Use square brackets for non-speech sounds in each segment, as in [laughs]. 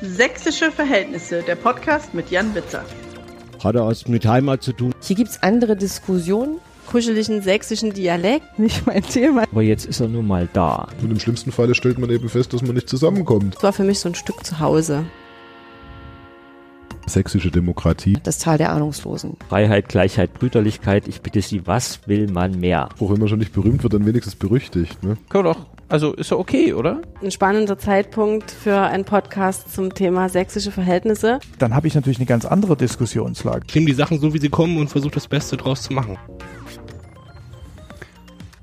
Sächsische Verhältnisse, der Podcast mit Jan Witzer. Hat er was mit Heimat zu tun? Hier gibt's andere Diskussionen. Kuscheligen sächsischen Dialekt, [laughs] nicht mein Thema. Aber jetzt ist er nun mal da. Und im schlimmsten Falle stellt man eben fest, dass man nicht zusammenkommt. Das war für mich so ein Stück zu Hause. Sächsische Demokratie. Das Tal der Ahnungslosen. Freiheit, Gleichheit, Brüderlichkeit. Ich bitte Sie, was will man mehr? Auch wenn man schon nicht berühmt wird, dann wenigstens berüchtigt. Ne? Wir doch. Also ist doch okay, oder? Ein spannender Zeitpunkt für einen Podcast zum Thema sächsische Verhältnisse. Dann habe ich natürlich eine ganz andere Diskussionslage. Ich nehme die Sachen so, wie sie kommen und versuche das Beste draus zu machen.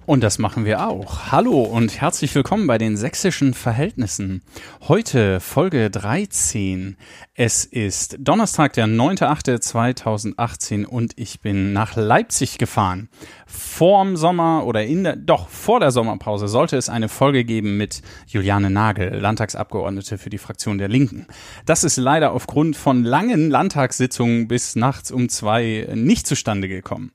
Und das machen wir auch. Hallo und herzlich willkommen bei den sächsischen Verhältnissen. Heute Folge 13. Es ist Donnerstag, der 9.8.2018 und ich bin nach Leipzig gefahren. Vorm Sommer oder in der, doch vor der Sommerpause sollte es eine Folge geben mit Juliane Nagel, Landtagsabgeordnete für die Fraktion der Linken. Das ist leider aufgrund von langen Landtagssitzungen bis nachts um zwei nicht zustande gekommen.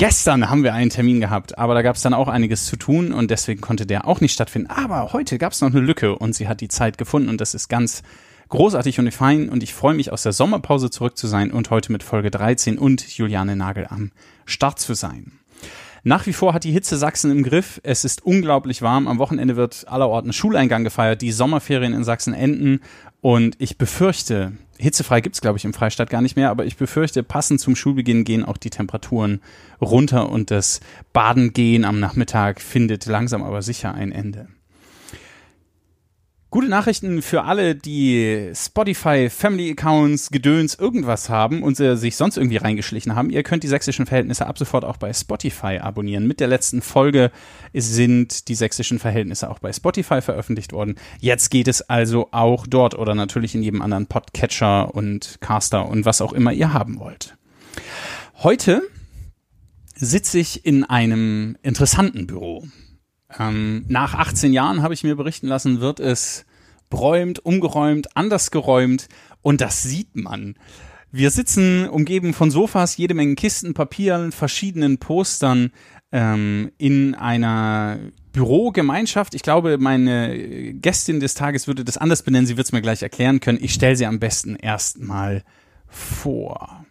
Gestern haben wir einen Termin gehabt, aber da gab es dann auch einiges zu tun und deswegen konnte der auch nicht stattfinden. Aber heute gab es noch eine Lücke und sie hat die Zeit gefunden und das ist ganz großartig und fein und ich freue mich aus der Sommerpause zurück zu sein und heute mit Folge 13 und Juliane Nagel am Start zu sein. Nach wie vor hat die Hitze Sachsen im Griff. Es ist unglaublich warm. Am Wochenende wird allerorten Schuleingang gefeiert. Die Sommerferien in Sachsen enden. Und ich befürchte, hitzefrei gibt's glaube ich, im Freistaat gar nicht mehr, aber ich befürchte, passend zum Schulbeginn gehen auch die Temperaturen runter und das Badengehen am Nachmittag findet langsam aber sicher ein Ende. Gute Nachrichten für alle, die Spotify, Family Accounts, Gedöns, irgendwas haben und sich sonst irgendwie reingeschlichen haben. Ihr könnt die sächsischen Verhältnisse ab sofort auch bei Spotify abonnieren. Mit der letzten Folge sind die sächsischen Verhältnisse auch bei Spotify veröffentlicht worden. Jetzt geht es also auch dort oder natürlich in jedem anderen Podcatcher und Caster und was auch immer ihr haben wollt. Heute sitze ich in einem interessanten Büro. Ähm, nach 18 Jahren habe ich mir berichten lassen, wird es bräumt, umgeräumt, anders geräumt und das sieht man. Wir sitzen umgeben von Sofas, jede Menge Kisten, Papieren, verschiedenen Postern ähm, in einer Bürogemeinschaft. Ich glaube, meine Gästin des Tages würde das anders benennen. Sie wird es mir gleich erklären können. Ich stelle sie am besten erstmal vor.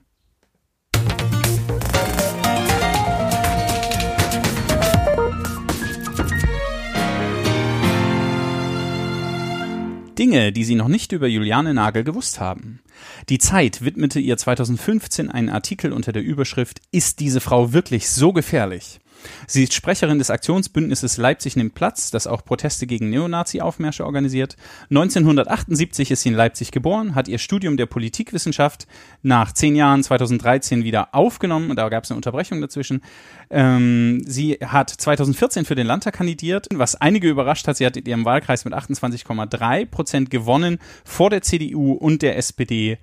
Dinge, die Sie noch nicht über Juliane Nagel gewusst haben. Die Zeit widmete ihr 2015 einen Artikel unter der Überschrift Ist diese Frau wirklich so gefährlich? Sie ist Sprecherin des Aktionsbündnisses Leipzig nimmt Platz, das auch Proteste gegen Neonazi-Aufmärsche organisiert. 1978 ist sie in Leipzig geboren, hat ihr Studium der Politikwissenschaft nach zehn Jahren 2013 wieder aufgenommen, da gab es eine Unterbrechung dazwischen. Ähm, sie hat 2014 für den Landtag kandidiert, was einige überrascht hat. Sie hat in ihrem Wahlkreis mit 28,3 Prozent gewonnen vor der CDU und der SPD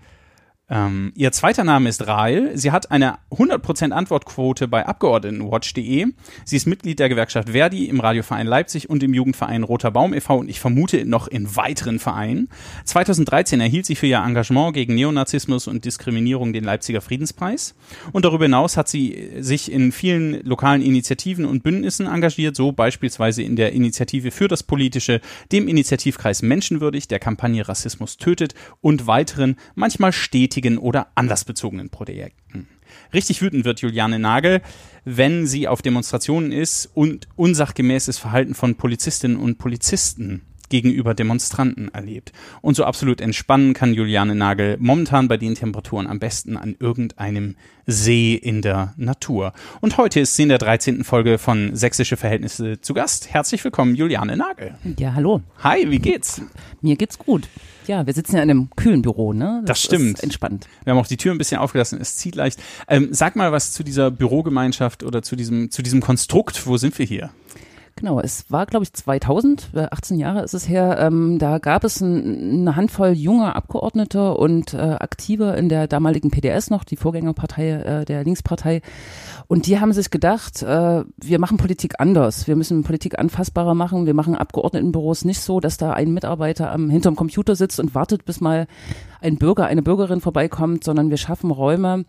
ähm, ihr zweiter Name ist Rahl. Sie hat eine 100% Antwortquote bei Abgeordnetenwatch.de. Sie ist Mitglied der Gewerkschaft Verdi im Radioverein Leipzig und im Jugendverein Roter Baum e.V. und ich vermute noch in weiteren Vereinen. 2013 erhielt sie für ihr Engagement gegen Neonazismus und Diskriminierung den Leipziger Friedenspreis. Und darüber hinaus hat sie sich in vielen lokalen Initiativen und Bündnissen engagiert, so beispielsweise in der Initiative für das Politische, dem Initiativkreis Menschenwürdig, der Kampagne Rassismus tötet und weiteren, manchmal stetig wichtigen oder anlassbezogenen Projekten. Richtig wütend wird Juliane Nagel, wenn sie auf Demonstrationen ist und unsachgemäßes Verhalten von Polizistinnen und Polizisten gegenüber Demonstranten erlebt. Und so absolut entspannen kann Juliane Nagel momentan bei den Temperaturen am besten an irgendeinem See in der Natur. Und heute ist sie in der 13. Folge von Sächsische Verhältnisse zu Gast. Herzlich willkommen, Juliane Nagel. Ja, hallo. Hi, wie geht's? Mir geht's gut. Ja, wir sitzen ja in einem kühlen Büro, ne? Das, das stimmt. entspannt. Wir haben auch die Tür ein bisschen aufgelassen, es zieht leicht. Ähm, sag mal was zu dieser Bürogemeinschaft oder zu diesem, zu diesem Konstrukt. Wo sind wir hier? Genau, es war, glaube ich, 2000, 18 Jahre ist es her. Ähm, da gab es ein, eine Handvoll junger Abgeordnete und äh, Aktive in der damaligen PDS noch, die Vorgängerpartei äh, der Linkspartei. Und die haben sich gedacht, äh, wir machen Politik anders. Wir müssen Politik anfassbarer machen. Wir machen Abgeordnetenbüros nicht so, dass da ein Mitarbeiter am hinterm Computer sitzt und wartet, bis mal ein Bürger, eine Bürgerin vorbeikommt, sondern wir schaffen Räume,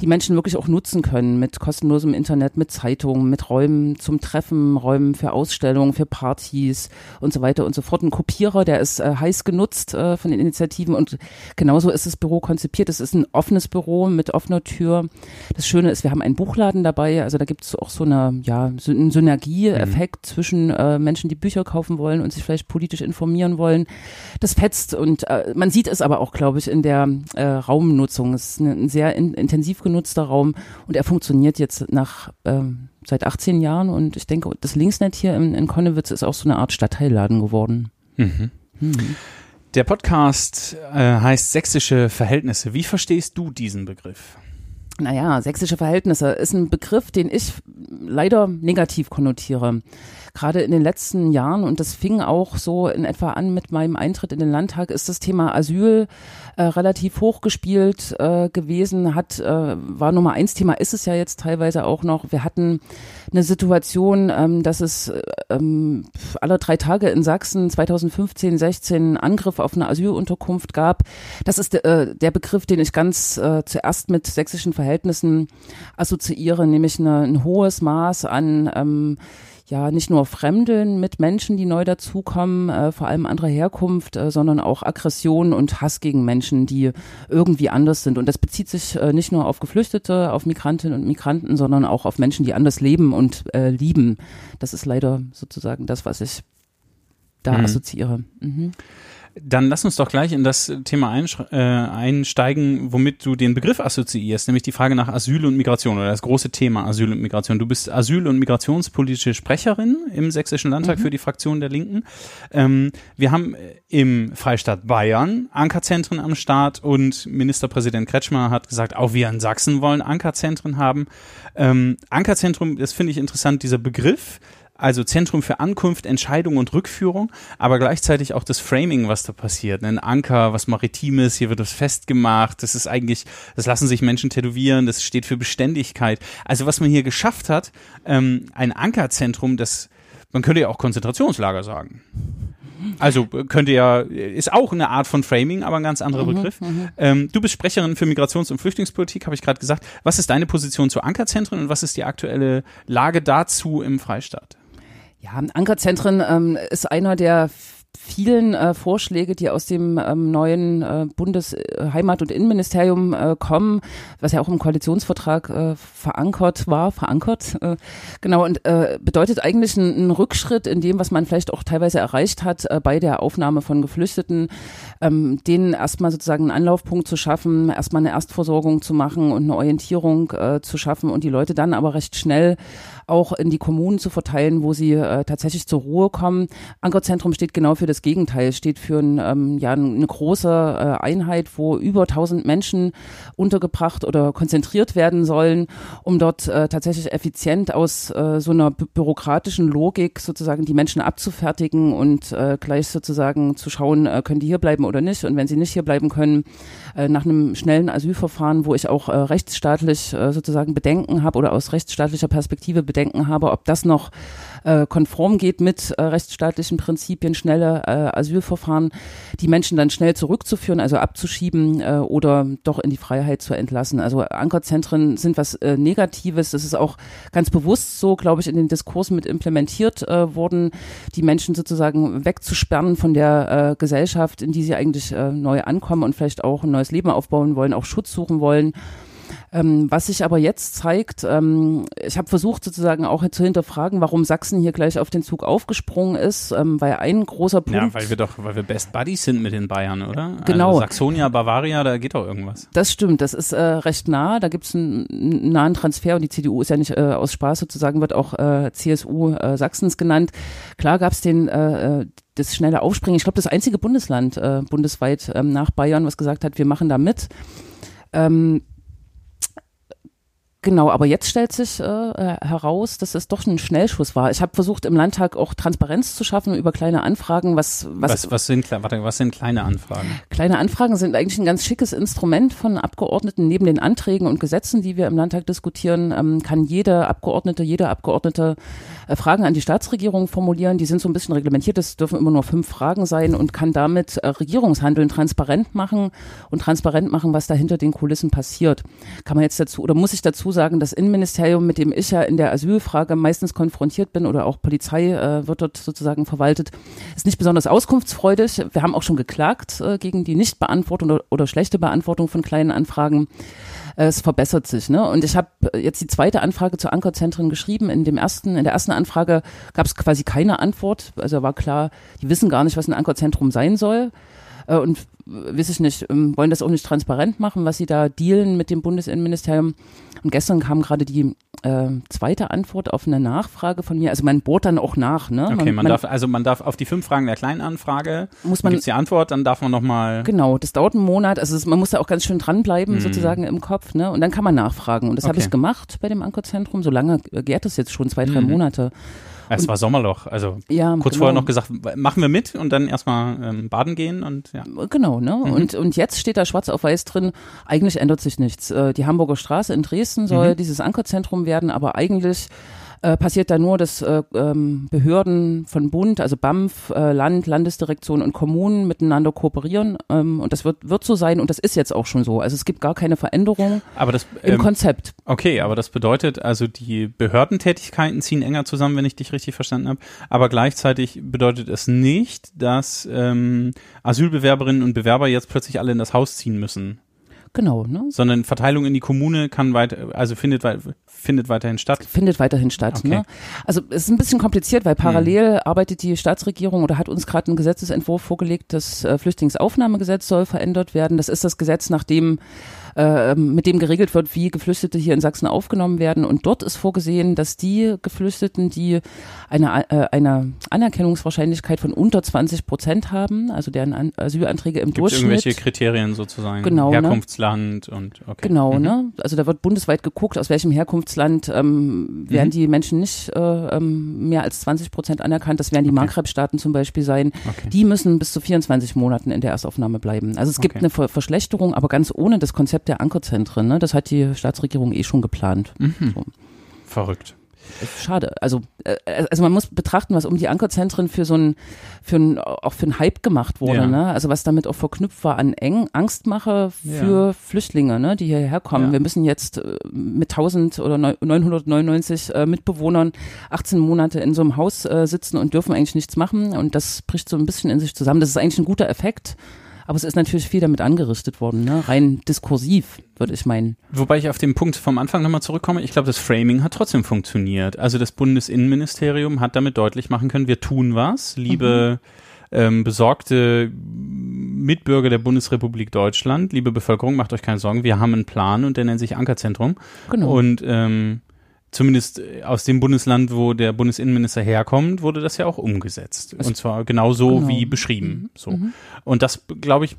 die Menschen wirklich auch nutzen können mit kostenlosem Internet, mit Zeitungen, mit Räumen zum Treffen, Räumen für Ausstellungen, für Partys und so weiter und so fort. Ein Kopierer, der ist äh, heiß genutzt äh, von den Initiativen und genauso ist das Büro konzipiert. Es ist ein offenes Büro mit offener Tür. Das Schöne ist, wir haben einen Buchladen dabei, also da gibt es auch so eine, ja, so einen Synergieeffekt mhm. zwischen äh, Menschen, die Bücher kaufen wollen und sich vielleicht politisch informieren wollen. Das fetzt und äh, man sieht es aber auch, glaube ich, in der äh, Raumnutzung. Es ist ein, ein sehr in, intensiv genutzter Raum und er funktioniert jetzt nach ähm, seit 18 Jahren und ich denke, das Linksnet hier in, in Konnewitz ist auch so eine Art Stadtteilladen geworden. Mhm. Mhm. Der Podcast äh, heißt Sächsische Verhältnisse. Wie verstehst du diesen Begriff? Naja, sächsische Verhältnisse ist ein Begriff, den ich leider negativ konnotiere gerade in den letzten Jahren, und das fing auch so in etwa an mit meinem Eintritt in den Landtag, ist das Thema Asyl äh, relativ hochgespielt äh, gewesen, hat, äh, war Nummer eins Thema, ist es ja jetzt teilweise auch noch. Wir hatten eine Situation, ähm, dass es ähm, alle drei Tage in Sachsen 2015, 16 Angriff auf eine Asylunterkunft gab. Das ist äh, der Begriff, den ich ganz äh, zuerst mit sächsischen Verhältnissen assoziiere, nämlich eine, ein hohes Maß an ähm, ja nicht nur Fremden mit Menschen, die neu dazukommen, äh, vor allem anderer Herkunft, äh, sondern auch Aggression und Hass gegen Menschen, die irgendwie anders sind. Und das bezieht sich äh, nicht nur auf Geflüchtete, auf Migrantinnen und Migranten, sondern auch auf Menschen, die anders leben und äh, lieben. Das ist leider sozusagen das, was ich da mhm. assoziiere. Mhm. Dann lass uns doch gleich in das Thema äh, einsteigen, womit du den Begriff assoziierst, nämlich die Frage nach Asyl und Migration oder das große Thema Asyl und Migration. Du bist Asyl- und migrationspolitische Sprecherin im Sächsischen Landtag mhm. für die Fraktion der Linken. Ähm, wir haben im Freistaat Bayern Ankerzentren am Start und Ministerpräsident Kretschmer hat gesagt, auch wir in Sachsen wollen Ankerzentren haben. Ähm, Ankerzentrum, das finde ich interessant, dieser Begriff also Zentrum für Ankunft, Entscheidung und Rückführung, aber gleichzeitig auch das Framing, was da passiert. Ein Anker, was Maritimes, hier wird das festgemacht, das ist eigentlich, das lassen sich Menschen tätowieren, das steht für Beständigkeit. Also was man hier geschafft hat, ähm, ein Ankerzentrum, das, man könnte ja auch Konzentrationslager sagen. Also könnte ja, ist auch eine Art von Framing, aber ein ganz anderer mhm, Begriff. Mhm. Ähm, du bist Sprecherin für Migrations- und Flüchtlingspolitik, habe ich gerade gesagt. Was ist deine Position zu Ankerzentren und was ist die aktuelle Lage dazu im Freistaat? Ja, Ankerzentren ähm, ist einer der vielen äh, Vorschläge, die aus dem ähm, neuen äh, Bundesheimat- und Innenministerium äh, kommen, was ja auch im Koalitionsvertrag äh, verankert war, verankert, äh, genau, und äh, bedeutet eigentlich einen, Rückschritt in dem, was man vielleicht auch teilweise erreicht hat äh, bei der Aufnahme von Geflüchteten, ähm, denen erstmal sozusagen einen Anlaufpunkt zu schaffen, erstmal eine Erstversorgung zu machen und eine Orientierung äh, zu schaffen und die Leute dann aber recht schnell auch in die Kommunen zu verteilen, wo sie äh, tatsächlich zur Ruhe kommen. Ankerzentrum steht genau für das Gegenteil, steht für ein, ähm, ja, eine große äh, Einheit, wo über 1000 Menschen untergebracht oder konzentriert werden sollen, um dort äh, tatsächlich effizient aus äh, so einer bü bürokratischen Logik sozusagen die Menschen abzufertigen und äh, gleich sozusagen zu schauen, äh, können die hier bleiben oder nicht. Und wenn sie nicht hier bleiben können, äh, nach einem schnellen Asylverfahren, wo ich auch äh, rechtsstaatlich äh, sozusagen Bedenken habe oder aus rechtsstaatlicher Perspektive Bedenken habe, ob das noch äh, konform geht mit äh, rechtsstaatlichen Prinzipien, schnelle äh, Asylverfahren, die Menschen dann schnell zurückzuführen, also abzuschieben äh, oder doch in die Freiheit zu entlassen. Also Ankerzentren sind was äh, Negatives. Das ist auch ganz bewusst so, glaube ich, in den Diskursen mit implementiert äh, worden, die Menschen sozusagen wegzusperren von der äh, Gesellschaft, in die sie eigentlich äh, neu ankommen und vielleicht auch ein neues Leben aufbauen wollen, auch Schutz suchen wollen. Ähm, was sich aber jetzt zeigt, ähm, ich habe versucht sozusagen auch zu hinterfragen, warum Sachsen hier gleich auf den Zug aufgesprungen ist, ähm, weil ein großer Punkt. Ja, weil wir doch, weil wir Best Buddies sind mit den Bayern, oder? Genau. Also Saxonia, Bavaria, da geht doch irgendwas. Das stimmt, das ist äh, recht nah, da gibt es einen, einen, nahen Transfer und die CDU ist ja nicht äh, aus Spaß sozusagen, wird auch äh, CSU äh, Sachsens genannt. Klar gab es den äh, äh, das schnelle Aufspringen. Ich glaube, das einzige Bundesland bundesweit ähm, nach Bayern, was gesagt hat, wir machen da mit. Ähm, Genau, aber jetzt stellt sich äh, heraus, dass es doch ein Schnellschuss war. Ich habe versucht, im Landtag auch Transparenz zu schaffen über kleine Anfragen. Was, was, Was, was, sind, warte, was sind kleine Anfragen? Kleine Anfragen sind eigentlich ein ganz schickes Instrument von Abgeordneten. Neben den Anträgen und Gesetzen, die wir im Landtag diskutieren, ähm, kann jede Abgeordnete, jeder Abgeordnete äh, Fragen an die Staatsregierung formulieren. Die sind so ein bisschen reglementiert. Es dürfen immer nur fünf Fragen sein und kann damit äh, Regierungshandeln transparent machen und transparent machen, was da hinter den Kulissen passiert. Kann man jetzt dazu oder muss ich dazu sagen, das Innenministerium, mit dem ich ja in der Asylfrage meistens konfrontiert bin oder auch Polizei äh, wird dort sozusagen verwaltet, ist nicht besonders auskunftsfreudig. Wir haben auch schon geklagt äh, gegen die Nichtbeantwortung oder, oder schlechte Beantwortung von kleinen Anfragen. Äh, Es verbessert sich, ne? Und ich habe jetzt die zweite Anfrage zu Ankerzentren geschrieben. In dem ersten, in der ersten Anfrage gab es quasi keine Antwort. Also war klar, die wissen gar nicht, was ein Ankerzentrum sein soll. Äh, Und weiß ich nicht, ähm, wollen das auch nicht transparent machen, was sie da dealen mit dem Bundesinnenministerium. Und gestern kam gerade die äh, zweite Antwort auf eine Nachfrage von mir. Also man bohrt dann auch nach, ne? Okay, man, darf, also man darf auf die fünf Fragen der kleinen Anfrage, muss man gibt's die Antwort, dann darf man nochmal, Genau, das dauert einen Monat. Also es, man muss da auch ganz schön dranbleiben, Mhm. sozusagen im Kopf. Ne? Und dann kann man nachfragen. Und das habe Okay. ich gemacht bei dem Ankerzentrum. So lange äh, gärt es jetzt schon, zwei, drei Mhm. Monate. Es war Sommerloch, also Ja, kurz genau. vorher noch gesagt, machen wir mit und dann erstmal ähm, baden gehen und ja. Genau, ne? Mhm. Und, und jetzt steht da schwarz auf weiß drin, eigentlich ändert sich nichts. Äh, Die Hamburger Straße in Dresden soll Mhm. dieses Ankerzentrum werden, aber eigentlich äh, passiert da nur, dass äh, ähm, Behörden von Bund, also BAMF, äh, Land, Landesdirektion und Kommunen miteinander kooperieren. Ähm, und das wird, wird so sein und das ist jetzt auch schon so. Also es gibt gar keine Veränderung Aber das, im ähm, Konzept. okay, aber das bedeutet, also die Behördentätigkeiten ziehen enger zusammen, wenn ich dich richtig verstanden habe. Aber gleichzeitig bedeutet es nicht, dass ähm, Asylbewerberinnen und Bewerber jetzt plötzlich alle in das Haus ziehen müssen, Genau, ne? sondern Verteilung in die Kommune kann weiter, also findet, findet weiterhin statt. findet weiterhin statt. Okay. Hm. Ne? Also es ist ein bisschen kompliziert, weil parallel arbeitet die Staatsregierung oder hat uns gerade einen Gesetzesentwurf vorgelegt, das äh, Flüchtlingsaufnahmegesetz soll verändert werden. Das ist das Gesetz, nach dem äh, mit dem geregelt wird, wie Geflüchtete hier in Sachsen aufgenommen werden. Und dort ist vorgesehen, dass die Geflüchteten, die eine, äh, eine Anerkennungswahrscheinlichkeit von unter 20 Prozent haben, also deren An Asylanträge im Gibt Durchschnitt. irgendwelche Kriterien sozusagen? Genau, ne? Herkunftsland und okay. Genau, Mhm. ne? Also da wird bundesweit geguckt, aus welchem Herkunftsland ähm, werden Mhm. die Menschen nicht äh, ähm, mehr als 20 Prozent anerkannt. Das werden die Okay. Maghreb-Staaten zum Beispiel sein. Okay. Die müssen bis zu 24 Monaten in der Erstaufnahme bleiben. Also es gibt Okay. eine Ver Verschlechterung, aber ganz ohne das Konzept der Ankerzentren. Ne? Das hat die Staatsregierung eh schon geplant. Mhm. So. Verrückt. Schade. Also, äh, also man muss betrachten, was um die Ankerzentren für so ein, für ein, auch für einen Hype gemacht wurde. Ja. Ne? Also was damit auch verknüpft war an Eng, Angstmache für Flüchtlinge, ne, die hierher kommen. Ja. Wir müssen jetzt äh, mit 1000 oder neun- 999 äh, Mitbewohnern 18 Monate in so einem Haus sitzen und dürfen eigentlich nichts machen. Und das bricht so ein bisschen in sich zusammen. Das ist eigentlich ein guter Effekt. Aber es ist natürlich viel damit angerichtet worden, ne? rein diskursiv, würde ich meinen. Wobei ich auf den Punkt vom Anfang nochmal zurückkomme. Ich glaube, das Framing hat trotzdem funktioniert. Also das Bundesinnenministerium hat damit deutlich machen können, wir tun was, liebe ähm, besorgte Mitbürger der Bundesrepublik Deutschland, liebe Bevölkerung, macht euch keine Sorgen, wir haben einen Plan und der nennt sich Ankerzentrum. Genau. Und ähm, zumindest äh, aus dem Bundesland, wo der Bundesinnenminister herkommt, wurde das ja auch umgesetzt. Es- und zwar genau so Genau. wie beschrieben. So. Mhm. Und das, glaube ich,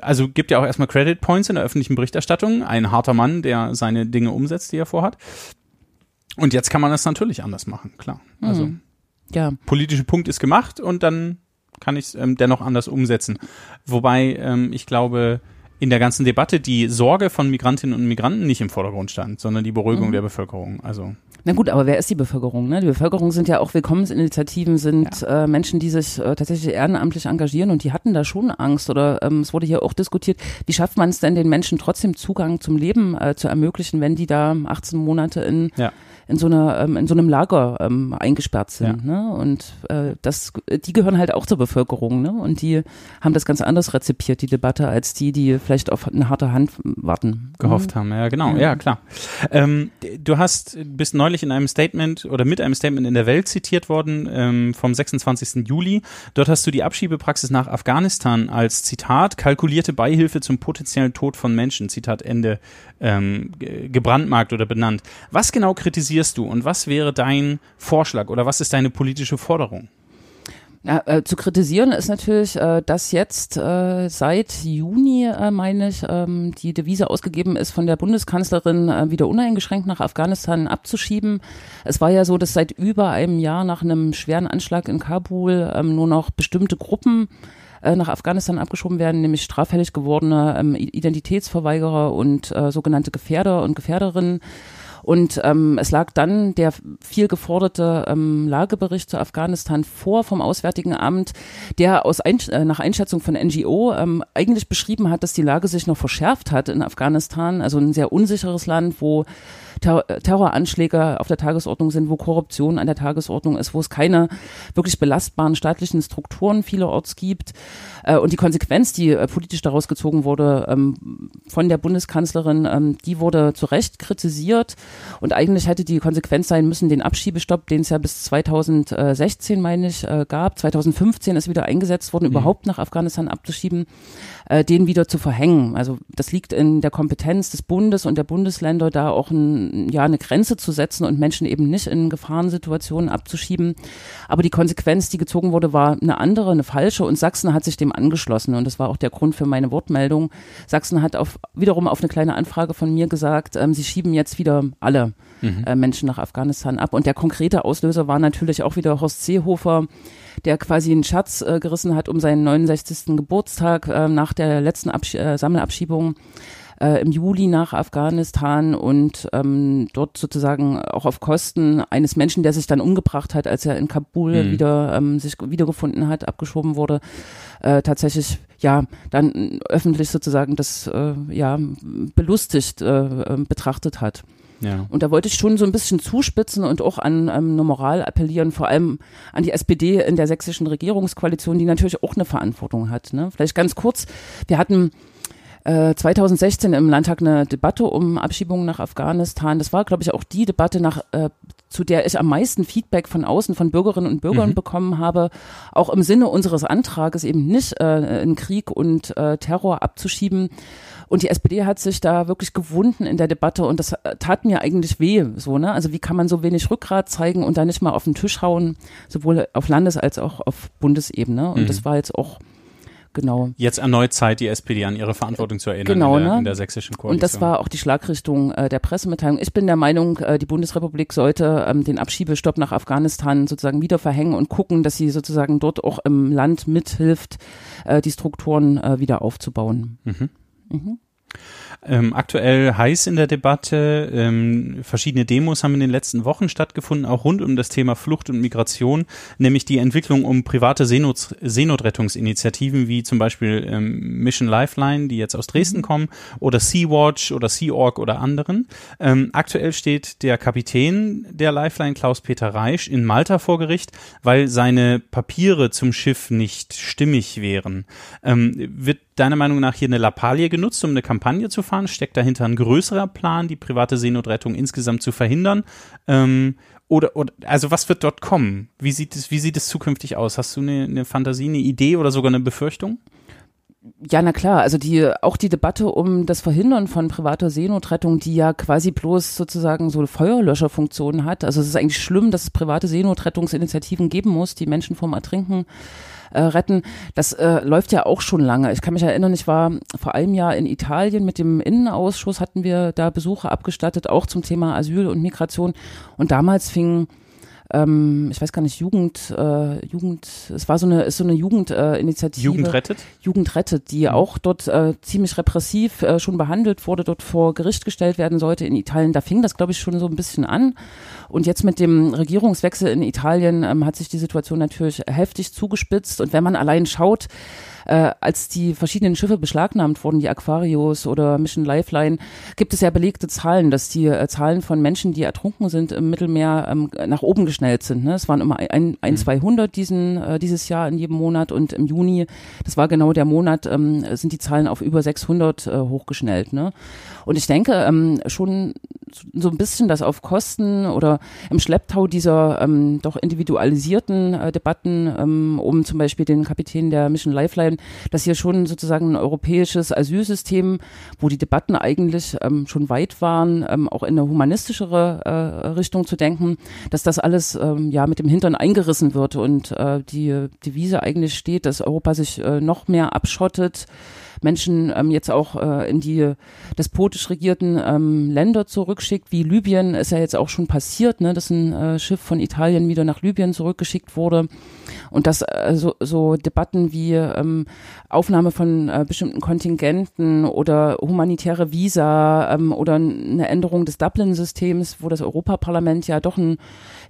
also gibt ja auch erstmal Credit Points in der öffentlichen Berichterstattung. Ein harter Mann, der seine Dinge umsetzt, die er vorhat. Und jetzt kann man das natürlich anders machen, klar. Also Mhm. Ja, politische Punkt ist gemacht und dann kann ich es ähm, dennoch anders umsetzen. Wobei ähm, ich glaube, in der ganzen Debatte die Sorge von Migrantinnen und Migranten nicht im Vordergrund stand, sondern die Beruhigung Mhm. der Bevölkerung. Also Na gut, aber wer ist die Bevölkerung? Ne? Die Bevölkerung sind ja auch Willkommensinitiativen, sind äh, Menschen, die sich äh, tatsächlich ehrenamtlich engagieren und die hatten da schon Angst oder ähm, es wurde hier auch diskutiert, wie schafft man es denn den Menschen trotzdem Zugang zum Leben äh, zu ermöglichen, wenn die da 18 Monate in Ja. in so einer ähm, in so einem Lager ähm, eingesperrt sind, ne? Und äh, das die gehören halt auch zur Bevölkerung, ne? Und die haben das ganz anders rezipiert die Debatte als die, die vielleicht auf eine harte Hand warten. gehofft haben. Ja, genau. Ja. Ja, klar. Ähm, du hast, bist neulich in einem Statement oder mit einem Statement in der Welt zitiert worden ähm, vom 26. Juli. Dort hast du die Abschiebepraxis nach Afghanistan als Zitat kalkulierte Beihilfe zum potenziellen Tod von Menschen, Zitat Ende, ähm, ge- gebrandmarkt oder benannt. Was genau kritisierst du und was wäre dein Vorschlag oder was ist deine politische Forderung? Ja, äh, zu kritisieren ist natürlich, äh, dass jetzt äh, seit Juni, äh, meine ich, ähm, die Devise ausgegeben ist, von der Bundeskanzlerin äh, wieder uneingeschränkt nach Afghanistan abzuschieben. Es war ja so, dass seit über einem Jahr nach einem schweren Anschlag in Kabul ähm, nur noch bestimmte Gruppen äh, nach Afghanistan abgeschoben werden, nämlich straffällig gewordene ähm, Identitätsverweigerer und äh, sogenannte Gefährder und Gefährderinnen. Und ähm, es lag dann der viel geforderte ähm, Lagebericht zu Afghanistan vor vom Auswärtigen Amt, der aus ein, äh, nach Einschätzung von NGO ähm, eigentlich beschrieben hat, dass die Lage sich noch verschärft hat in Afghanistan, also ein sehr unsicheres Land, wo Ter Terroranschläge auf der Tagesordnung sind, wo Korruption an der Tagesordnung ist, wo es keine wirklich belastbaren staatlichen Strukturen vielerorts gibt. Äh, und die Konsequenz, die äh, politisch daraus gezogen wurde ähm, von der Bundeskanzlerin, ähm, die wurde zu Recht kritisiert. Und eigentlich hätte die Konsequenz sein müssen, den Abschiebestopp, den es ja bis 2016, meine ich, äh, gab. 2015 ist wieder eingesetzt worden, mhm. überhaupt nach Afghanistan abzuschieben, äh, den wieder zu verhängen. Also das liegt in der Kompetenz des Bundes und der Bundesländer, da auch ein, ja, eine Grenze zu setzen und Menschen eben nicht in Gefahrensituationen abzuschieben. Aber die Konsequenz, die gezogen wurde, war eine andere, eine falsche. Und Sachsen hat sich dem angeschlossen. Und das war auch der Grund für meine Wortmeldung. Sachsen hat auf, wiederum auf eine kleine Anfrage von mir gesagt, ähm, sie schieben jetzt wieder alle mhm. äh, Menschen nach Afghanistan ab. Und der konkrete Auslöser war natürlich auch wieder Horst Seehofer, der quasi einen Schatz äh, gerissen hat um seinen 69. Geburtstag äh, nach der letzten Absch äh, Sammelabschiebung äh, im Juli nach Afghanistan und ähm, dort sozusagen auch auf Kosten eines Menschen, der sich dann umgebracht hat, als er in Kabul mhm. wieder ähm, sich wiedergefunden hat, abgeschoben wurde, äh, tatsächlich ja dann öffentlich sozusagen das äh, ja belustigt äh, betrachtet hat. Ja. Und da wollte ich schon so ein bisschen zuspitzen und auch an ähm, eine Moral appellieren, vor allem an die SPD in der sächsischen Regierungskoalition, die natürlich auch eine Verantwortung hat. Ne? Vielleicht ganz kurz, wir hatten 2016 äh, im Landtag eine Debatte um Abschiebungen nach Afghanistan. Das war, glaube ich, auch die Debatte, nach, äh, zu der ich am meisten Feedback von außen, von Bürgerinnen und Bürgern mhm. bekommen habe, auch im Sinne unseres Antrages eben nicht äh, in Krieg und äh, Terror abzuschieben. Und die SPD hat sich da wirklich gewunden in der Debatte und das äh, tat mir eigentlich weh, so, ne? Also wie kann man so wenig Rückgrat zeigen und da nicht mal auf den Tisch hauen, sowohl auf Landes- als auch auf Bundesebene. Und mhm. das war jetzt auch genau. Jetzt erneut Zeit, die SPD an ihre Verantwortung zu erinnern genau, in, der, ne? in der sächsischen Koalition. Und das war auch die Schlagrichtung äh, der Pressemitteilung. Ich bin der Meinung, äh, die Bundesrepublik sollte ähm, den Abschiebestopp nach Afghanistan sozusagen wieder verhängen und gucken, dass sie sozusagen dort auch im Land mithilft, äh, die Strukturen äh, wieder aufzubauen. Mhm. Mhm. Ähm, aktuell heiß in der Debatte. Ähm, verschiedene Demos haben in den letzten Wochen stattgefunden, auch rund um das Thema Flucht und Migration, nämlich die Entwicklung um private Seenot Seenotrettungsinitiativen, wie zum Beispiel ähm, Mission Lifeline, die jetzt aus Dresden mhm. kommen, oder Sea-Watch oder Sea-Org oder anderen. Ähm, aktuell steht der Kapitän der Lifeline, Klaus-Peter Reisch, in Malta vor Gericht, weil seine Papiere zum Schiff nicht stimmig wären. Ähm, wird deiner Meinung nach hier eine Lappalie genutzt, um eine Kampagne zu fahren? Steckt dahinter ein größerer Plan, die private Seenotrettung insgesamt zu verhindern? Ähm, oder, oder, also was wird dort kommen? Wie sieht es, wie sieht es zukünftig aus? Hast du eine, eine Fantasie, eine Idee oder sogar eine Befürchtung? Ja, na klar. Also die, auch die Debatte um das Verhindern von privater Seenotrettung, die ja quasi bloß sozusagen so eine Feuerlöscherfunktion hat. Also es ist eigentlich schlimm, dass es private Seenotrettungsinitiativen geben muss, die Menschen vom Ertrinken äh, retten. Das äh, läuft ja auch schon lange. Ich kann mich erinnern, ich war vor einem Jahr in Italien mit dem Innenausschuss, hatten wir da Besuche abgestattet, auch zum Thema Asyl und Migration. Und damals fing ähm, ich weiß gar nicht, Jugend, äh, Jugend, es war so eine, ist so eine Jugendinitiative. Äh, Jugend rettet? Jugend rettet, die mhm. auch dort äh, ziemlich repressiv äh, schon behandelt wurde, dort vor Gericht gestellt werden sollte in Italien. Da fing das, glaube ich, schon so ein bisschen an. Und jetzt mit dem Regierungswechsel in Italien ähm, hat sich die Situation natürlich heftig zugespitzt. Und wenn man allein schaut, äh, als die verschiedenen Schiffe beschlagnahmt wurden, die Aquarius oder Mission Lifeline, gibt es ja belegte Zahlen, dass die äh, Zahlen von Menschen, die ertrunken sind im Mittelmeer, ähm, nach oben geschnellt sind. Ne? Es waren immer ein, ein 200 mhm. diesen, äh, dieses Jahr in jedem Monat und im Juni, das war genau der Monat, ähm, sind die Zahlen auf über 600 äh, hochgeschnellt. Ne? Und ich denke ähm, schon so ein bisschen, dass auf Kosten oder im Schlepptau dieser ähm, doch individualisierten äh, Debatten ähm, um zum Beispiel den Kapitän der Mission Lifeline dass hier schon sozusagen ein europäisches Asylsystem, wo die Debatten eigentlich ähm, schon weit waren, ähm, auch in eine humanistischere äh, Richtung zu denken, dass das alles ähm, ja mit dem Hintern eingerissen wird und äh, die Devise eigentlich steht, dass Europa sich äh, noch mehr abschottet, Menschen ähm, jetzt auch äh, in die despotisch regierten ähm, Länder zurückschickt, wie Libyen ist ja jetzt auch schon passiert, ne, dass ein äh, Schiff von Italien wieder nach Libyen zurückgeschickt wurde. Und dass äh, so, so Debatten wie ähm, Aufnahme von äh, bestimmten Kontingenten oder humanitäre Visa ähm, oder eine Änderung des Dublin-Systems, wo das Europaparlament ja doch einen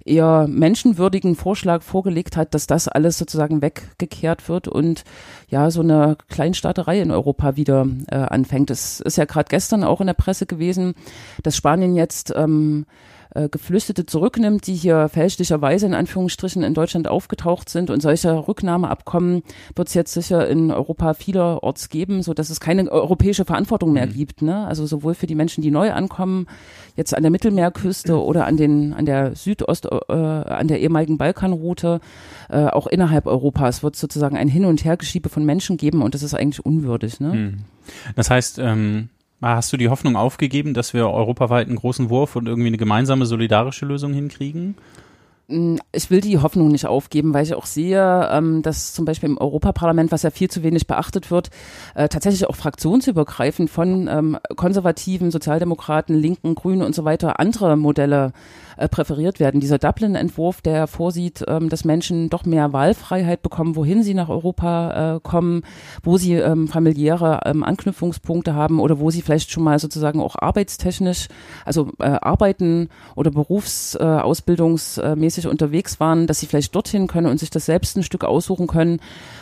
eher menschenwürdigen Vorschlag vorgelegt hat, dass das alles sozusagen weggekehrt wird und ja so eine Kleinstaaterei in Europa wieder äh, anfängt. Es ist ja gerade gestern auch in der Presse gewesen, dass Spanien jetzt ähm, äh, Geflüchtete zurücknimmt, die hier fälschlicherweise in Anführungsstrichen in Deutschland aufgetaucht sind. Und solche Rücknahmeabkommen wird es jetzt sicher in Europa vielerorts geben, so dass es keine europäische Verantwortung mehr mhm. gibt. Ne? Also sowohl für die Menschen, die neu ankommen, jetzt an der Mittelmeerküste mhm. oder an den an der Südost, äh, an der ehemaligen Balkanroute, äh, auch innerhalb Europas wird sozusagen ein Hin- und Hergeschiebe von Menschen geben und das ist eigentlich unwürdig. Ne? Mhm. Das heißt, ähm Hast du die Hoffnung aufgegeben, dass wir europaweit einen großen Wurf und irgendwie eine gemeinsame solidarische Lösung hinkriegen? Mm, ich will die Hoffnung nicht aufgeben, weil ich auch sehe, ähm, dass zum Beispiel im Europaparlament, was ja viel zu wenig beachtet wird, äh, tatsächlich auch fraktionsübergreifend von ähm, konservativen, Sozialdemokraten, Linken, Grünen und so weiter andere Modelle äh, präferiert werden. Dieser Dublin-Entwurf, der vorsieht, ähm, dass Menschen doch mehr Wahlfreiheit bekommen, wohin sie nach Europa äh, kommen, wo sie ähm, familiäre ähm, Anknüpfungspunkte haben oder wo sie vielleicht schon mal sozusagen auch arbeitstechnisch, also äh, arbeiten oder berufsausbildungsmäßig äh, unterwegs waren, dass sie vielleicht dorthin können und sich das selbst ein Stück aussuchen können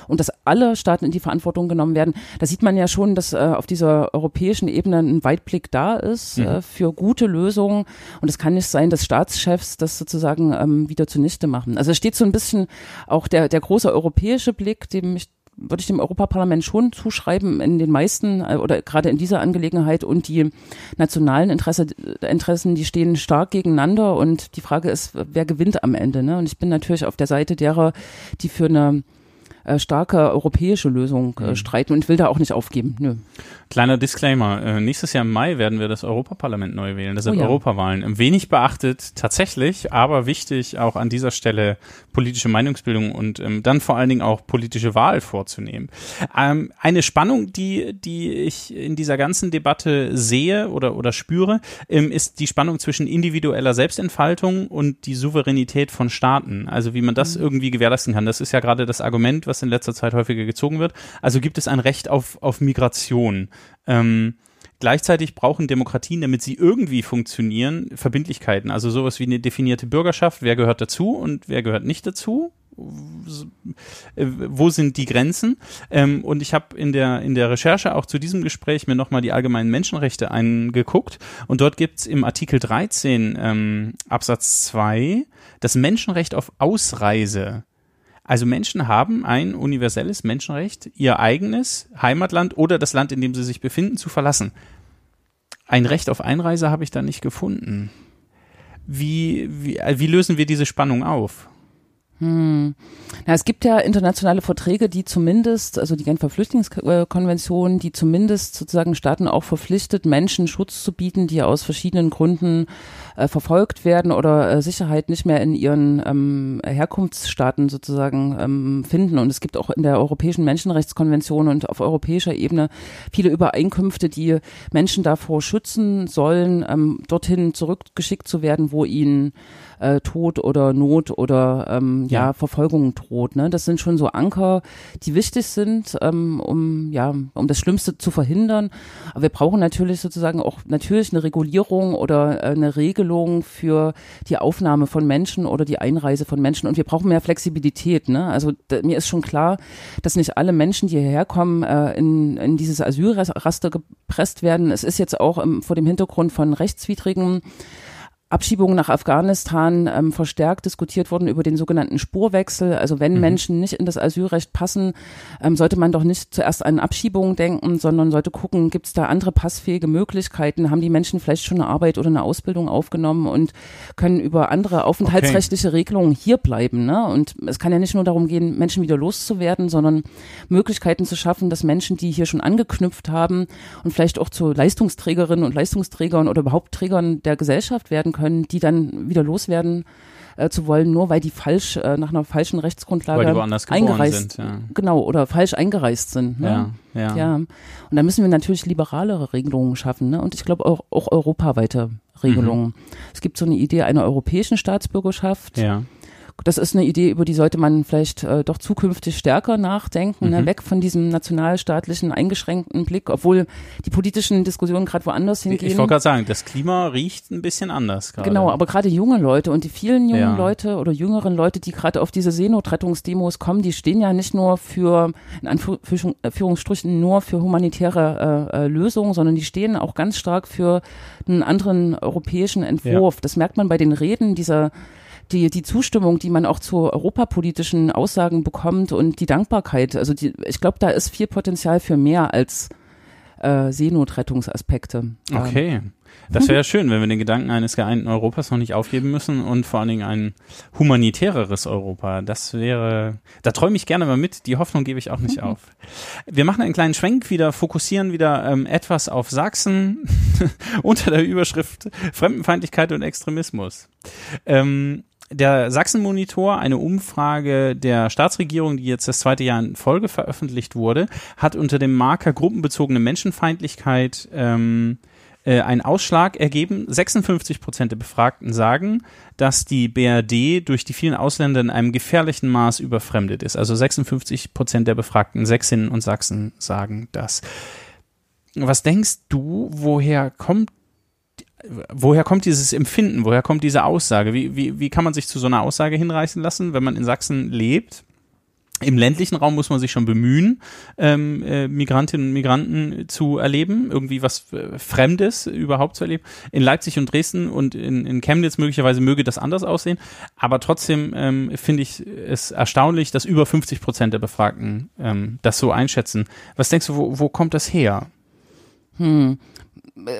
und dass alle Staaten in die Verantwortung genommen werden. Da sieht man ja schon, dass äh, auf dieser europäischen Ebene ein Weitblick da ist mhm. äh, für gute Lösungen und es kann nicht sein, dass Staaten Staatschefs das sozusagen ähm, wieder zunichte machen. Also es steht so ein bisschen auch der, der große europäische Blick, dem ich würde ich dem Europaparlament schon zuschreiben, in den meisten äh, oder gerade in dieser Angelegenheit und die nationalen Interesse, Interessen, die stehen stark gegeneinander und die Frage ist, wer gewinnt am Ende. Ne? Und ich bin natürlich auf der Seite derer, die für eine äh, starke europäische Lösung äh, mhm. streiten und will da auch nicht aufgeben. Nö. Kleiner Disclaimer, äh, nächstes Jahr im Mai werden wir das Europaparlament neu wählen. Das sind oh ja. Europawahlen. Wenig beachtet tatsächlich, aber wichtig auch an dieser Stelle politische Meinungsbildung und ähm, dann vor allen Dingen auch politische Wahl vorzunehmen. Ähm, eine Spannung, die, die ich in dieser ganzen Debatte sehe oder, oder spüre, ähm, ist die Spannung zwischen individueller Selbstentfaltung und die Souveränität von Staaten. Also wie man das mhm. irgendwie gewährleisten kann. Das ist ja gerade das Argument, was in letzter Zeit häufiger gezogen wird. Also gibt es ein Recht auf, auf Migration. Ähm, Gleichzeitig brauchen Demokratien, damit sie irgendwie funktionieren, Verbindlichkeiten. Also sowas wie eine definierte Bürgerschaft. Wer gehört dazu und wer gehört nicht dazu? Wo sind die Grenzen? Ähm, und ich habe in der, in der Recherche auch zu diesem Gespräch mir nochmal die allgemeinen Menschenrechte angeguckt. Und dort gibt's im Artikel 13 ähm, Absatz 2 das Menschenrecht auf Ausreise also Menschen haben ein universelles Menschenrecht, ihr eigenes Heimatland oder das Land, in dem sie sich befinden, zu verlassen. Ein Recht auf Einreise habe ich da nicht gefunden. Wie, wie, wie lösen wir diese Spannung auf? Hm. Na, es gibt ja internationale Verträge, die zumindest, also die Genfer Flüchtlingskonvention, die zumindest sozusagen Staaten auch verpflichtet, Menschen Schutz zu bieten, die aus verschiedenen Gründen äh, verfolgt werden oder äh, Sicherheit nicht mehr in ihren ähm, Herkunftsstaaten sozusagen ähm, finden. Und es gibt auch in der Europäischen Menschenrechtskonvention und auf europäischer Ebene viele Übereinkünfte, die Menschen davor schützen sollen, ähm, dorthin zurückgeschickt zu werden, wo ihnen äh, Tod oder Not oder ähm, ja. ja. Verfolgung droht. Ne? Das sind schon so Anker, die wichtig sind, ähm, um ja um das Schlimmste zu verhindern. Aber wir brauchen natürlich sozusagen auch natürlich eine Regulierung oder äh, eine Regelung für die Aufnahme von Menschen oder die Einreise von Menschen. Und wir brauchen mehr Flexibilität. Ne? Also mir ist schon klar, dass nicht alle Menschen, die hierher kommen, äh, in, in dieses Asylraster gepresst werden. Es ist jetzt auch im, vor dem Hintergrund von rechtswidrigen Abschiebungen nach Afghanistan ähm, verstärkt diskutiert wurden über den sogenannten Spurwechsel. Also wenn Mhm. Menschen nicht in das Asylrecht passen, ähm, sollte man doch nicht zuerst an Abschiebungen denken, sondern sollte gucken, gibt es da andere passfähige Möglichkeiten? Haben die Menschen vielleicht schon eine Arbeit oder eine Ausbildung aufgenommen und können über andere aufenthaltsrechtliche Regelungen hier bleiben? Ne? Und es kann ja nicht nur darum gehen, Menschen wieder loszuwerden, sondern Möglichkeiten zu schaffen, dass Menschen, die hier schon angeknüpft haben und vielleicht auch zu Leistungsträgerinnen und Leistungsträgern oder überhaupt Trägern der Gesellschaft werden können, die dann wieder loswerden äh, zu wollen, nur weil die falsch äh, nach einer falschen Rechtsgrundlage Weil die woanders geboren eingereist sind, ja. genau oder falsch eingereist sind. Ne? Ja, ja. ja. Und da müssen wir natürlich liberalere Regelungen schaffen. Ne? Und ich glaube auch, auch europaweite Regelungen. Es gibt so eine Idee einer europäischen Staatsbürgerschaft. Ja. Das ist eine Idee, über die sollte man vielleicht äh, doch zukünftig stärker nachdenken, ne? Mhm. weg von diesem nationalstaatlichen eingeschränkten Blick, obwohl die politischen Diskussionen gerade woanders hingehen. Ich wollte gerade sagen, das Klima riecht ein bisschen anders gerade. Genau, aber gerade junge Leute und die vielen jungen Ja. Leute oder jüngeren Leute, die gerade auf diese Seenotrettungsdemos kommen, die stehen ja nicht nur für, in Anführung- Anführungsstrichen, nur für humanitäre äh, äh, Lösungen, sondern die stehen auch ganz stark für einen anderen europäischen Entwurf. Das merkt man bei den Reden dieser die, die Zustimmung, die man auch zu europapolitischen Aussagen bekommt und die Dankbarkeit. Also die, ich glaube, da ist viel Potenzial für mehr als äh, Seenotrettungsaspekte. Ähm, Okay. Das wäre [laughs] schön, wenn wir den Gedanken eines geeinten Europas noch nicht aufgeben müssen und vor allen Dingen ein humanitäreres Europa. Das wäre, da träume ich gerne mal mit. Die Hoffnung gebe ich auch nicht [laughs] auf. Wir machen einen kleinen Schwenk wieder, fokussieren wieder ähm, etwas auf Sachsen [laughs] unter der Überschrift Fremdenfeindlichkeit und Extremismus. Ähm, der Sachsen-Monitor, eine Umfrage der Staatsregierung, die jetzt das zweite Jahr in Folge veröffentlicht wurde, hat unter dem Marker gruppenbezogene Menschenfeindlichkeit ähm, äh, einen Ausschlag ergeben. 56 Prozent der Befragten sagen, dass die BRD durch die vielen Ausländer in einem gefährlichen Maß überfremdet ist. Also 56 Prozent der Befragten Sächsinnen und Sachsen sagen das. Was denkst du, woher kommt woher kommt dieses Empfinden, woher kommt diese Aussage? Wie, wie, wie kann man sich zu so einer Aussage hinreißen lassen, wenn man in Sachsen lebt? Im ländlichen Raum muss man sich schon bemühen, ähm, äh, Migrantinnen und Migranten zu erleben, irgendwie was äh, Fremdes überhaupt zu erleben. In Leipzig und Dresden und in, in Chemnitz möglicherweise möge das anders aussehen, aber trotzdem ähm, finde ich es erstaunlich, dass über 50 Prozent der Befragten ähm, das so einschätzen. Was denkst du, wo, wo kommt das her? Hm.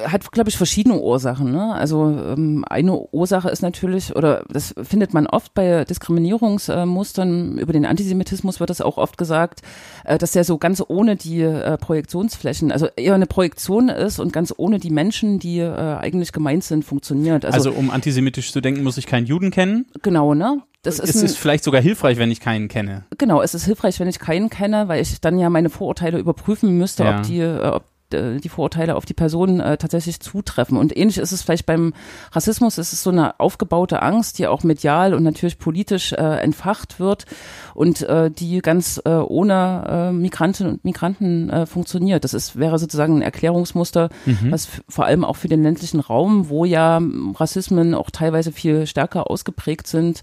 Hat, glaube ich, verschiedene Ursachen. Ne? Also ähm, eine Ursache ist natürlich, oder das findet man oft bei Diskriminierungsmustern, über den Antisemitismus wird das auch oft gesagt, äh, dass der so ganz ohne die äh, Projektionsflächen, also eher eine Projektion ist und ganz ohne die Menschen, die äh, eigentlich gemeint sind, funktioniert. Also, um antisemitisch zu denken, muss ich keinen Juden kennen. Genau, ne? Das ist es ist vielleicht sogar hilfreich, wenn ich keinen kenne. Genau, es ist hilfreich, wenn ich keinen kenne, weil ich dann ja meine Vorurteile überprüfen müsste, Ja. ob die, äh, ob äh, die Vorurteile auf die Person äh, tatsächlich zutreffen. Und ähnlich ist es vielleicht beim Rassismus, es ist so eine aufgebaute Angst, die auch medial und natürlich politisch äh, entfacht wird und äh, die ganz äh, ohne äh, Migrantinnen und Migranten äh, funktioniert. Das ist, wäre sozusagen ein Erklärungsmuster, Mhm. was vor allem auch für den ländlichen Raum, wo ja ähm, Rassismen auch teilweise viel stärker ausgeprägt sind,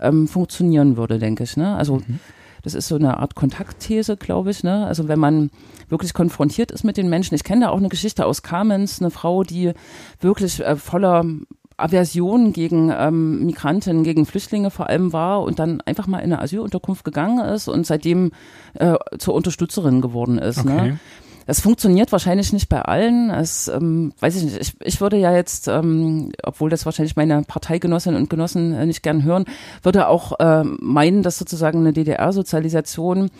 ähm, funktionieren würde, denke ich. Ne? Also das ist so eine Art Kontaktthese, glaube ich. Ne? Also wenn man wirklich konfrontiert ist mit den Menschen. Ich kenne da auch eine Geschichte aus Kamenz, eine Frau, die wirklich äh, voller Aversion gegen ähm, Migranten, gegen Flüchtlinge vor allem war und dann einfach mal in eine Asylunterkunft gegangen ist und seitdem äh, zur Unterstützerin geworden ist. Ne? Das funktioniert wahrscheinlich nicht bei allen. Es, ähm, weiß ich nicht. Ich, ich würde ja jetzt, ähm, obwohl das wahrscheinlich meine Parteigenossinnen und Genossen äh, nicht gern hören, würde auch ähm, meinen, dass sozusagen eine DDR-Sozialisation,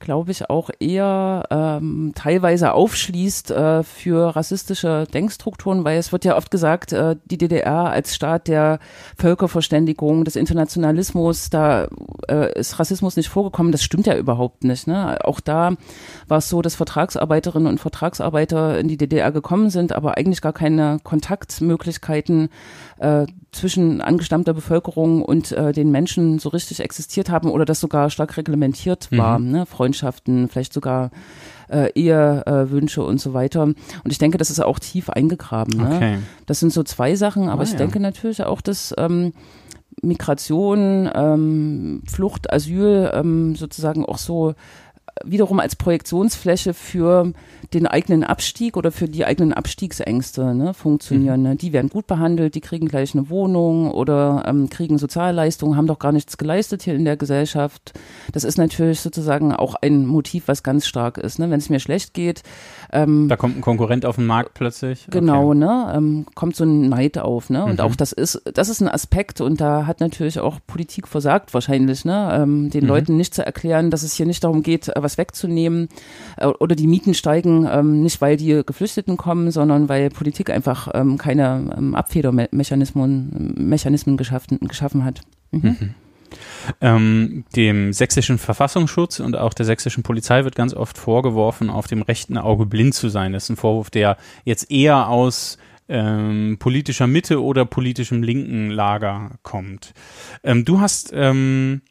glaube ich, auch eher ähm, teilweise aufschließt äh, für rassistische Denkstrukturen, weil es wird ja oft gesagt, äh, die DDR als Staat der Völkerverständigung, des Internationalismus, da äh, ist Rassismus nicht vorgekommen. Das stimmt ja überhaupt nicht. Ne? Auch da war es so, dass Vertragsarbeiterinnen und Vertragsarbeiter in die DDR gekommen sind, aber eigentlich gar keine Kontaktmöglichkeiten äh, zwischen angestammter Bevölkerung und äh, den Menschen so richtig existiert haben oder das sogar stark reglementiert war. Ne? Freundschaften, vielleicht sogar äh, Ehewünsche und so weiter. Und ich denke, das ist auch tief eingegraben. Ne? Okay. Das sind so zwei Sachen, aber Ah, ich ja. denke natürlich auch, dass ähm, Migration, ähm, Flucht, Asyl ähm, sozusagen auch so wiederum als Projektionsfläche für den eigenen Abstieg oder für die eigenen Abstiegsängste ne, funktionieren. Ne? Die werden gut behandelt, die kriegen gleich eine Wohnung oder ähm, kriegen Sozialleistungen, haben doch gar nichts geleistet hier in der Gesellschaft. Das ist natürlich sozusagen auch ein Motiv, was ganz stark ist. Ne? Wenn es mir schlecht geht, ähm, Da kommt ein Konkurrent auf den Markt plötzlich. Genau, Okay. ne? Ähm, kommt so ein Neid auf, ne? Und Mhm. auch das ist, das ist ein Aspekt und da hat natürlich auch Politik versagt wahrscheinlich, ne? Ähm, den Mhm. Leuten nicht zu erklären, dass es hier nicht darum geht, was wegzunehmen äh, oder die Mieten steigen, ähm, nicht weil die Geflüchteten kommen, sondern weil Politik einfach ähm, keine ähm, Abfedermechanismen Mechanismen geschaffen, geschaffen hat. Mhm. Ähm, dem sächsischen Verfassungsschutz und auch der sächsischen Polizei wird ganz oft vorgeworfen, auf dem rechten Auge blind zu sein. Das ist ein Vorwurf, der jetzt eher aus ähm, politischer Mitte oder politischem linken Lager kommt. Ähm, du hast ähm, äh,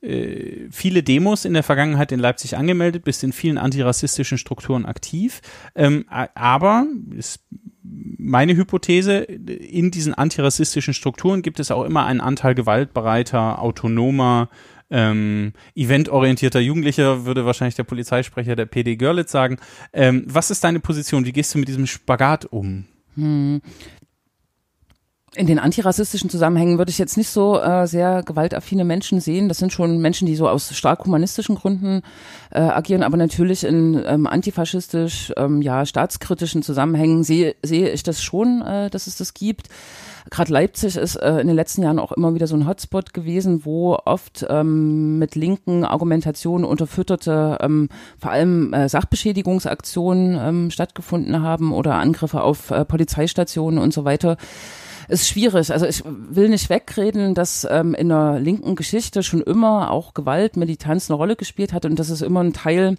viele Demos in der Vergangenheit in Leipzig angemeldet, bist in vielen antirassistischen Strukturen aktiv. Ähm, aber ist meine Hypothese, in diesen antirassistischen Strukturen gibt es auch immer einen Anteil gewaltbereiter, autonomer, ähm, eventorientierter Jugendlicher, würde wahrscheinlich der Polizeisprecher der PD Görlitz sagen. Ähm, was ist deine Position? Wie gehst du mit diesem Spagat um? Hm. In den antirassistischen Zusammenhängen würde ich jetzt nicht so äh, sehr gewaltaffine Menschen sehen. Das sind schon Menschen, die so aus stark humanistischen Gründen äh, agieren, aber natürlich in ähm, antifaschistisch, ähm, ja, staatskritischen Zusammenhängen sehe sehe ich das schon, äh, dass es das gibt. Gerade Leipzig ist äh, in den letzten Jahren auch immer wieder so ein Hotspot gewesen, wo oft ähm, mit linken Argumentationen unterfütterte, ähm, vor allem äh, Sachbeschädigungsaktionen ähm, stattgefunden haben oder Angriffe auf äh, Polizeistationen und so weiter ist schwierig. Also ich will nicht wegreden, dass ähm, in der linken Geschichte schon immer auch Gewalt, Militanz eine Rolle gespielt hat und dass es immer einen Teil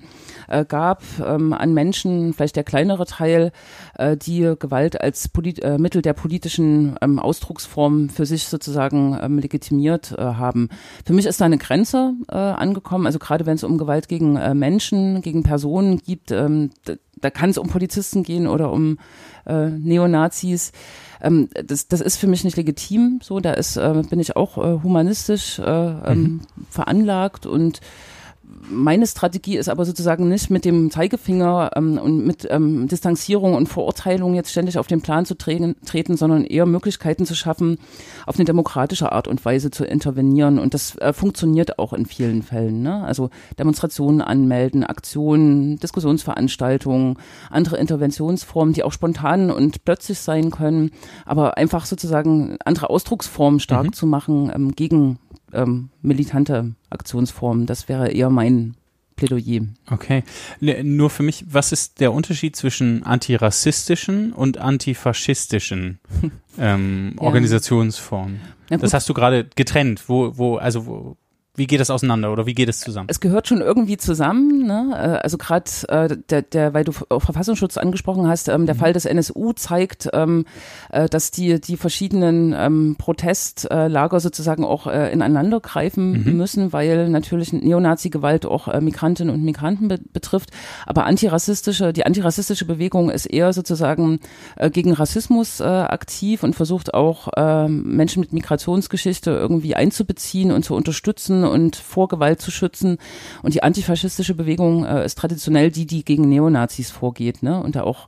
äh, gab ähm, an Menschen, vielleicht der kleinere Teil, äh, die Gewalt als Polit äh, Mittel der politischen ähm, Ausdrucksform für sich sozusagen ähm, legitimiert äh, haben. Für mich ist da eine Grenze äh, angekommen, also gerade wenn es um Gewalt gegen äh, Menschen, gegen Personen gibt, ähm, da, da kann es um Polizisten gehen oder um äh, Neonazis. Ähm, das, das ist für mich nicht legitim. So, da ist, äh, bin ich auch äh, humanistisch äh, ähm, veranlagt und meine Strategie ist aber sozusagen nicht mit dem Zeigefinger ähm, und mit ähm, Distanzierung und Verurteilung jetzt ständig auf den Plan zu treten, treten, sondern eher Möglichkeiten zu schaffen, auf eine demokratische Art und Weise zu intervenieren. Und das äh, funktioniert auch in vielen Fällen. Ne? Also Demonstrationen anmelden, Aktionen, Diskussionsveranstaltungen, andere Interventionsformen, die auch spontan und plötzlich sein können, aber einfach sozusagen andere Ausdrucksformen stark Mhm. zu machen ähm, gegen ähm, militante Aktionsformen. Das wäre eher mein Plädoyer. Okay. Ne, Nur für mich, was ist der Unterschied zwischen antirassistischen und antifaschistischen [laughs] ähm, Ja. Organisationsformen? Das hast du gerade getrennt. Wo, wo, also wo, wie geht das auseinander oder wie geht es zusammen? Es gehört schon irgendwie zusammen, ne? Äh, Also gerade äh, der, der, weil du auch Verfassungsschutz angesprochen hast, ähm, der Fall des NSU zeigt, ähm, äh, dass die die verschiedenen ähm, Protestlager sozusagen auch äh, ineinander greifen Mhm. müssen, weil natürlich Neonazi-Gewalt auch äh, Migrantinnen und Migranten be betrifft. Aber antirassistische, die antirassistische Bewegung ist eher sozusagen äh, gegen Rassismus äh, aktiv und versucht auch ähm, Menschen mit Migrationsgeschichte irgendwie einzubeziehen und zu unterstützen und vor Gewalt zu schützen. Und die antifaschistische Bewegung äh, ist traditionell die, die gegen Neonazis vorgeht, ne? Und da auch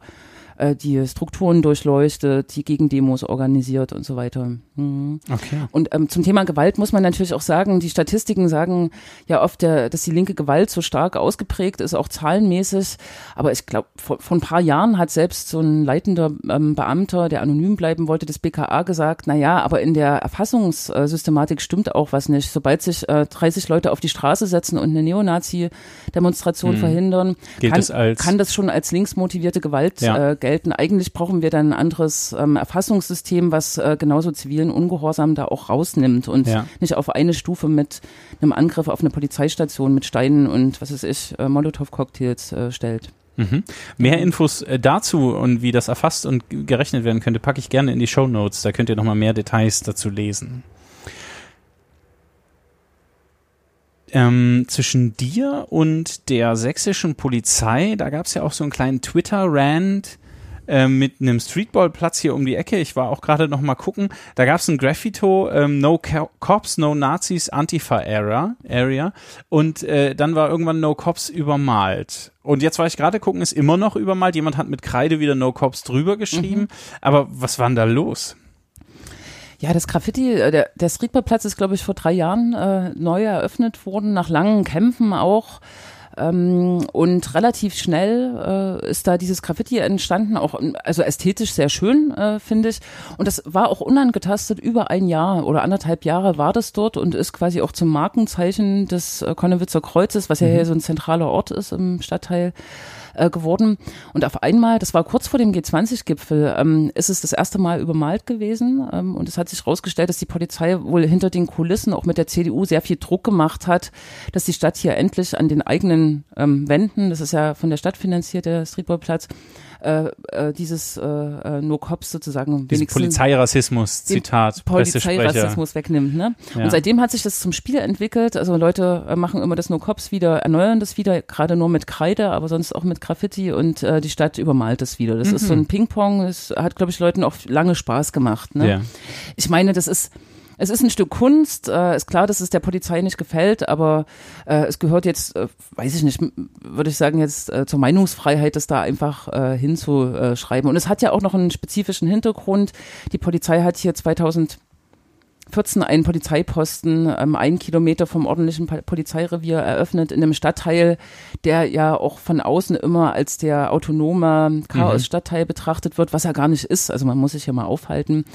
äh, die Strukturen durchleuchtet, die Gegendemos organisiert und so weiter. Mhm. Okay. Und ähm, zum Thema Gewalt muss man natürlich auch sagen, die Statistiken sagen ja oft, der, dass die linke Gewalt so stark ausgeprägt ist, auch zahlenmäßig. Aber ich glaube, vor, vor ein paar Jahren hat selbst so ein leitender ähm, Beamter, der anonym bleiben wollte, des BKA gesagt, na ja, aber in der Erfassungssystematik stimmt auch was nicht. Sobald sich äh, 30 Leute auf die Straße setzen und eine Neonazi-Demonstration Hm. verhindern, Gilt kann, es als- kann das schon als linksmotivierte Gewalt Ja. äh, gelten. Eigentlich brauchen wir dann ein anderes ähm, Erfassungssystem, was äh, genauso zivilen Ungehorsam da auch rausnimmt und Ja. nicht auf eine Stufe mit einem Angriff auf eine Polizeistation mit Steinen und was weiß ich, äh, Molotow-Cocktails äh, stellt. Mhm. Mehr Infos äh, dazu und wie das erfasst und gerechnet werden könnte, packe ich gerne in die Show Notes. Da könnt ihr nochmal mehr Details dazu lesen. Ähm, zwischen dir und der sächsischen Polizei, da gab es ja auch so einen kleinen Twitter-Rant, äh, mit einem Streetballplatz hier um die Ecke. Ich war auch gerade noch mal gucken. Da gab es ein Graffito, ähm, No Co Cops, No Nazis, Antifa-Area. Area. Und äh, dann war irgendwann No Cops übermalt. Und jetzt war ich gerade gucken, ist immer noch übermalt. Jemand hat mit Kreide wieder No Cops drüber geschrieben. Aber was war denn da los? Ja, das Graffiti, äh, der, der Streetballplatz ist, glaube ich, vor drei Jahren äh, neu eröffnet worden, nach langen Kämpfen auch. Ähm, und relativ schnell äh, ist da dieses Graffiti entstanden, auch also ästhetisch sehr schön, äh, finde ich. Und das war auch unangetastet über ein Jahr oder anderthalb Jahre war das dort und ist quasi auch zum Markenzeichen des äh, Konnewitzer Kreuzes, was ja hier so ein zentraler Ort ist im Stadtteil äh, geworden. Und auf einmal, das war kurz vor dem G20-Gipfel, ähm, ist es das erste Mal übermalt gewesen. Ähm, und es hat sich herausgestellt, dass die Polizei wohl hinter den Kulissen auch mit der CDU sehr viel Druck gemacht hat, dass die Stadt hier endlich an den eigenen ähm, Wänden, das ist ja von der Stadt finanziert, der Streetballplatz, äh, äh, dieses äh, äh, No Cops sozusagen Diesen Polizeirassismus, Zitat. Polizeirassismus wegnimmt. Ne? Ja. Und seitdem hat sich das zum Spiel entwickelt. Also Leute äh, machen immer das No Cops wieder, erneuern das wieder, gerade nur mit Kreide, aber sonst auch mit Graffiti und äh, die Stadt übermalt das wieder. Das ist so ein Ping-Pong, das hat, glaube ich, Leuten auch lange Spaß gemacht. Ne? Ja. Ich meine, das ist es ist ein Stück Kunst, äh, ist klar, dass es der Polizei nicht gefällt, aber äh, es gehört jetzt, äh, weiß ich nicht, würde ich sagen, jetzt äh, zur Meinungsfreiheit, das da einfach äh, hinzuschreiben. Und es hat ja auch noch einen spezifischen Hintergrund. Die Polizei hat hier 2014 einen Polizeiposten ähm, einen Kilometer vom ordentlichen Polizeirevier eröffnet in einem Stadtteil, der ja auch von außen immer als der autonome Chaos-Stadtteil betrachtet wird, was er gar nicht ist. Also man muss sich ja mal aufhalten.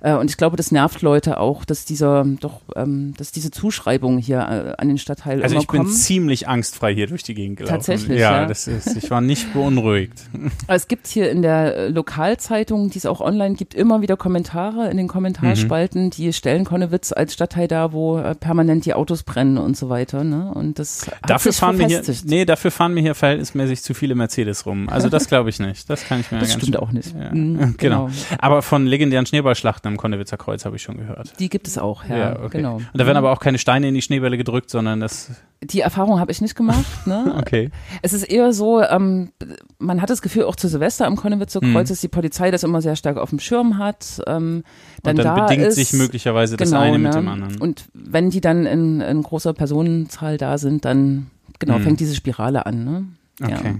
Äh, Und ich glaube, das nervt Leute auch, dass dieser doch, ähm, dass diese Zuschreibungen hier äh, an den Stadtteil Also ich bin kommen. ziemlich angstfrei hier durch die Gegend gelaufen. Tatsächlich, Ja, ja. das ist, ich war nicht beunruhigt. [laughs] Aber Es gibt hier in der äh, Lokalzeitung, die es auch online gibt, immer wieder Kommentare in den Kommentarspalten, Mhm. die stellen Konnewitz als Stadtteil dar, wo äh, permanent die Autos brennen und so weiter. Ne? Und das Dafür fahren mir hier, verfestigt. nee, dafür fahren mir hier verhältnismäßig zu viele Mercedes rum. Also das [laughs] glaube ich nicht. Das kann ich mir das ganz stimmt auch nicht. Ja. Mhm, [laughs] genau. Aber von legendären Schneeballschlachten am Konnewitzer Kreuz habe ich schon gehört. Die gibt es auch, ja, okay. genau. Und da werden aber auch keine Steine in die Schneebälle gedrückt, sondern das. Die Erfahrung habe ich nicht gemacht. Ne? [laughs] Okay. Es ist eher so, ähm, man hat das Gefühl, auch zu Silvester am Konnewitzer Mhm. Kreuz, dass die Polizei das immer sehr stark auf dem Schirm hat. Ähm, dann Und dann da bedingt ist, sich möglicherweise das genau, eine mit ne? dem anderen. Und wenn die dann in, in großer Personenzahl da sind, dann genau Mhm. fängt diese Spirale an. Ne? Okay.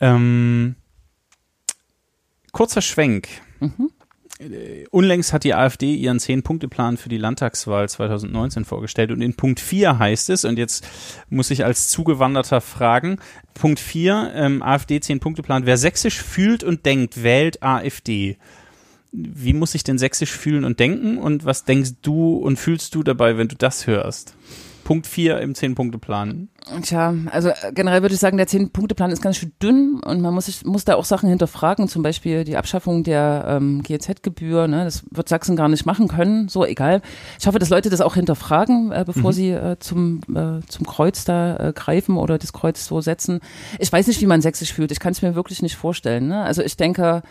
Ähm, kurzer Schwenk. Mhm. Äh, Unlängst hat die AfD ihren Zehn-Punkte-Plan für die Landtagswahl 2019 vorgestellt und in Punkt 4 heißt es, und jetzt muss ich als Zugewanderter fragen, Punkt 4, ähm, AfD Zehn-Punkte-Plan, wer sächsisch fühlt und denkt, wählt AfD. Wie muss ich denn sächsisch fühlen und denken und was denkst du und fühlst du dabei, wenn du das hörst? Punkt 4 im Zehn-Punkte-Plan. Tja, also äh, generell würde ich sagen, der Zehn-Punkte-Plan ist ganz schön dünn und man muss, sich, muss da auch Sachen hinterfragen, zum Beispiel die Abschaffung der ähm, GEZ-Gebühr. Ne? Das wird Sachsen gar nicht machen können, so egal. Ich hoffe, dass Leute das auch hinterfragen, äh, bevor sie äh, zum, äh, zum Kreuz da äh, greifen oder das Kreuz so setzen. Ich weiß nicht, wie man sächsisch fühlt. Ich kann es mir wirklich nicht vorstellen. Ne? Also ich denke,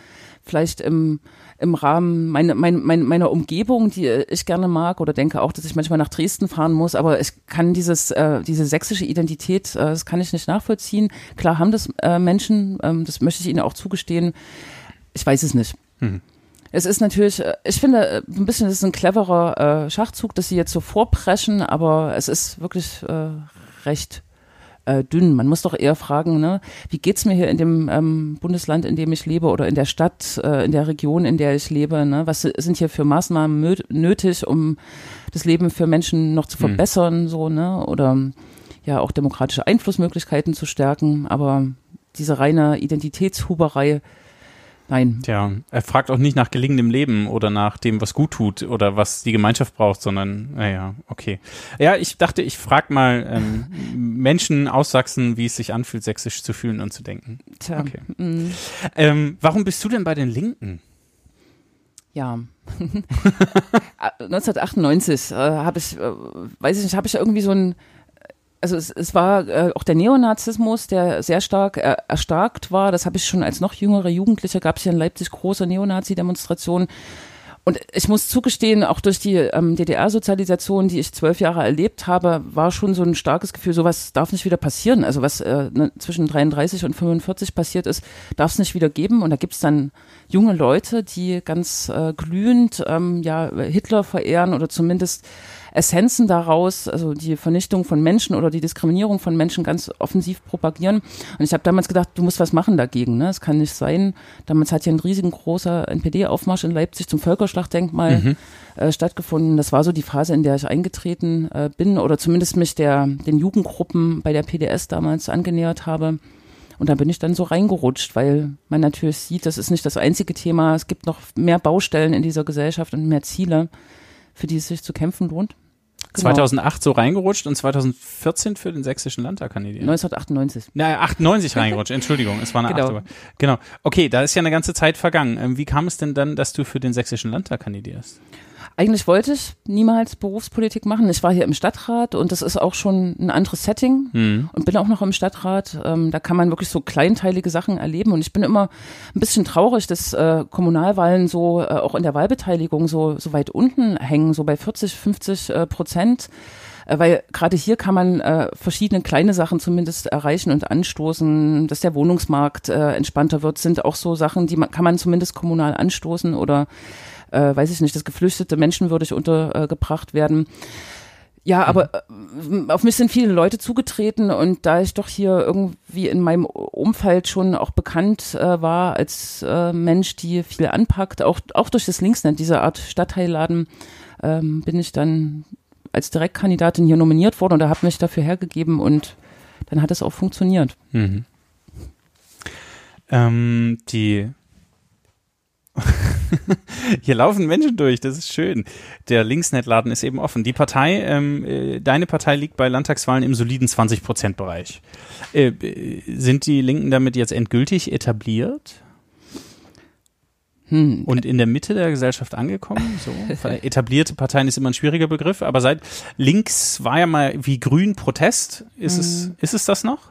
vielleicht im, im Rahmen meine, mein, mein, meiner Umgebung, die ich gerne mag oder denke auch, dass ich manchmal nach Dresden fahren muss, aber ich kann dieses, äh, diese sächsische Identität, äh, das kann ich nicht nachvollziehen. Klar haben das äh, Menschen, ähm, das möchte ich ihnen auch zugestehen. Ich weiß es nicht. Hm. Es ist natürlich, äh, ich finde, äh, ein bisschen, das ist ein cleverer äh, Schachzug, dass sie jetzt so vorpreschen, aber es ist wirklich äh, recht äh, dünn. Man muss doch eher fragen, ne, wie geht's mir hier in dem ähm, Bundesland, in dem ich lebe oder in der Stadt, äh, in der Region, in der ich lebe? Ne? Was sind hier für Maßnahmen nötig, um das Leben für Menschen noch zu Hm. verbessern, so, ne? Oder ja auch demokratische Einflussmöglichkeiten zu stärken, aber diese reine Identitätshuberei, nein. Tja, er fragt auch nicht nach gelingendem Leben oder nach dem, was gut tut oder was die Gemeinschaft braucht, sondern, naja, okay. Ja, ich dachte, ich frage mal ähm, [laughs] Menschen aus Sachsen, wie es sich anfühlt, sächsisch zu fühlen und zu denken. Tja, Okay. mm, Ähm, warum bist du denn bei den Linken? ja. [laughs] 1998 äh, habe ich, äh, weiß ich nicht, habe ich irgendwie so ein also es, es war äh, auch der Neonazismus, der sehr stark äh, erstarkt war. Das habe ich schon als noch jüngere Jugendliche, gab es hier in Leipzig große Neonazi-Demonstrationen. Und ich muss zugestehen, auch durch die ähm, DDR-Sozialisation, die ich zwölf Jahre erlebt habe, war schon so ein starkes Gefühl, sowas darf nicht wieder passieren. Also was äh, ne, zwischen 33 und 45 passiert ist, darf es nicht wieder geben. Und da gibt es dann junge Leute, die ganz äh, glühend ähm, ja, Hitler verehren oder zumindest Essenzen daraus, also die Vernichtung von Menschen oder die Diskriminierung von Menschen ganz offensiv propagieren. Und ich habe damals gedacht, du musst was machen dagegen. Ne? Es kann nicht sein. Damals hat hier ein riesengroßer NPD-Aufmarsch in Leipzig zum Völkerschlachtdenkmal mhm. äh, stattgefunden. Das war so die Phase, in der ich eingetreten äh, bin oder zumindest mich der, den Jugendgruppen bei der PDS damals angenähert habe. Und da bin ich dann so reingerutscht, weil man natürlich sieht, das ist nicht das einzige Thema. Es gibt noch mehr Baustellen in dieser Gesellschaft und mehr Ziele für die es sich zu kämpfen lohnt. Genau. 2008 so reingerutscht und 2014 für den sächsischen Landtag kandidiert. 1998. Na, 98 reingerutscht, Entschuldigung, es war eine genau. 8. Genau. Okay, da ist ja eine ganze Zeit vergangen. Ähm, wie kam es denn dann, dass du für den sächsischen Landtag kandidierst? Eigentlich wollte ich niemals Berufspolitik machen. Ich war hier im Stadtrat und das ist auch schon ein anderes Setting mhm. und bin auch noch im Stadtrat. Ähm, da kann man wirklich so kleinteilige Sachen erleben und ich bin immer ein bisschen traurig, dass äh, Kommunalwahlen so äh, auch in der Wahlbeteiligung so, so weit unten hängen, so bei 40, 50 äh, Prozent äh, weil gerade hier kann man äh, verschiedene kleine Sachen zumindest erreichen und anstoßen, dass der Wohnungsmarkt äh, entspannter wird, sind auch so Sachen, die man kann man zumindest kommunal anstoßen oder äh, weiß ich nicht, dass Geflüchtete menschenwürdig untergebracht werden. Ja, aber äh, auf mich sind viele Leute zugetreten und da ich doch hier irgendwie in meinem Umfeld schon auch bekannt äh, war als äh, Mensch, die viel anpackt, auch, auch durch das Linksnet, diese Art Stadtteilladen, ähm, bin ich dann als Direktkandidatin hier nominiert worden und da habe mich dafür hergegeben und dann hat es auch funktioniert. Mhm. Ähm, die [laughs] Hier laufen Menschen durch, das ist schön. Der Linksnet-Laden ist eben offen. Die Partei, ähm, äh, deine Partei liegt bei Landtagswahlen im soliden 20-Prozent-Bereich. Äh, sind die Linken damit jetzt endgültig etabliert? Hm. Und in der Mitte der Gesellschaft angekommen? So. [laughs] Etablierte Parteien ist immer ein schwieriger Begriff, aber seit links war ja mal wie grün Protest. Ist, hm. es, ist es das noch?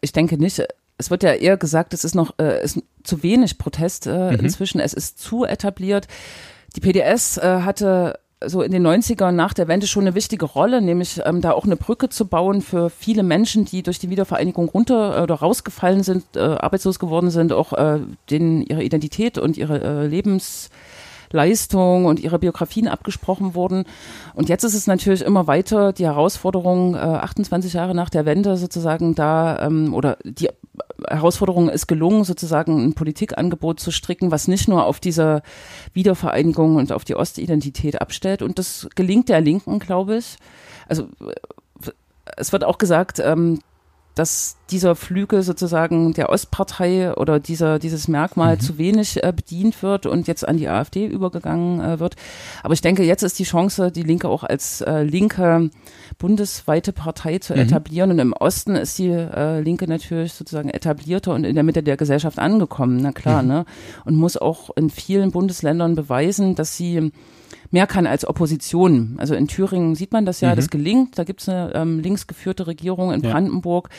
Ich denke nicht es wird ja eher gesagt, es ist noch äh, ist zu wenig Protest äh, mhm. inzwischen, es ist zu etabliert. Die PDS äh, hatte so in den 90ern nach der Wende schon eine wichtige Rolle, nämlich ähm, da auch eine Brücke zu bauen für viele Menschen, die durch die Wiedervereinigung runter äh, oder rausgefallen sind, äh, arbeitslos geworden sind, auch äh, denen ihre Identität und ihre äh, Lebens Leistung und ihre Biografien abgesprochen wurden. Und jetzt ist es natürlich immer weiter die Herausforderung, äh, 28 Jahre nach der Wende sozusagen da, ähm, oder die Herausforderung ist gelungen, sozusagen ein Politikangebot zu stricken, was nicht nur auf diese Wiedervereinigung und auf die Ostidentität abstellt. Und das gelingt der Linken, glaube ich. Also äh, es wird auch gesagt, ähm, dass dieser Flügel sozusagen der Ostpartei oder dieser, dieses Merkmal mhm. zu wenig äh, bedient wird und jetzt an die AfD übergegangen äh, wird. Aber ich denke, jetzt ist die Chance, die Linke auch als äh, linke bundesweite Partei zu mhm. etablieren. Und im Osten ist die äh, Linke natürlich sozusagen etablierter und in der Mitte der Gesellschaft angekommen, na klar, mhm. ne? Und muss auch in vielen Bundesländern beweisen, dass sie mehr kann als Opposition. Also in Thüringen sieht man das ja, mhm. das gelingt. Da gibt es eine ähm, linksgeführte Regierung in ja. Brandenburg.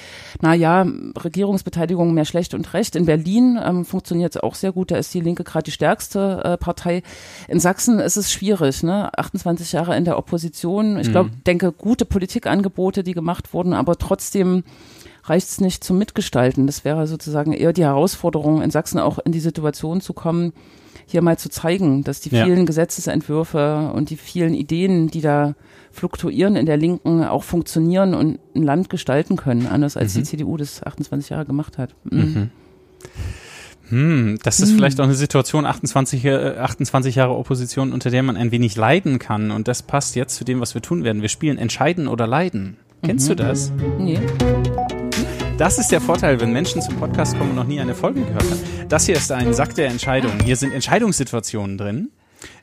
Naja, Regierungsbeteiligung mehr schlecht und recht. In Berlin ähm, funktioniert es auch sehr gut. Da ist die Linke gerade die stärkste äh, Partei. In Sachsen ist es schwierig, ne? 28 Jahre in der Opposition. Ich glaube, mhm. denke, gute Politikangebote, die gemacht wurden, aber trotzdem reicht es nicht zum Mitgestalten. Das wäre sozusagen eher die Herausforderung, in Sachsen auch in die Situation zu kommen, hier mal zu zeigen, dass die vielen ja. Gesetzesentwürfe und die vielen Ideen, die da fluktuieren in der Linken, auch funktionieren und ein Land gestalten können, anders als mhm. die CDU das 28 Jahre gemacht hat. Mhm. Mhm. Hm, das ist hm. vielleicht auch eine Situation, 28, äh, 28 Jahre Opposition, unter der man ein wenig leiden kann. Und das passt jetzt zu dem, was wir tun werden. Wir spielen Entscheiden oder Leiden. Kennst du mhm. das? Nee. Das ist der Vorteil, wenn Menschen zum Podcast kommen und noch nie eine Folge gehört haben. Das hier ist ein Sack der Entscheidungen. Hier sind Entscheidungssituationen drin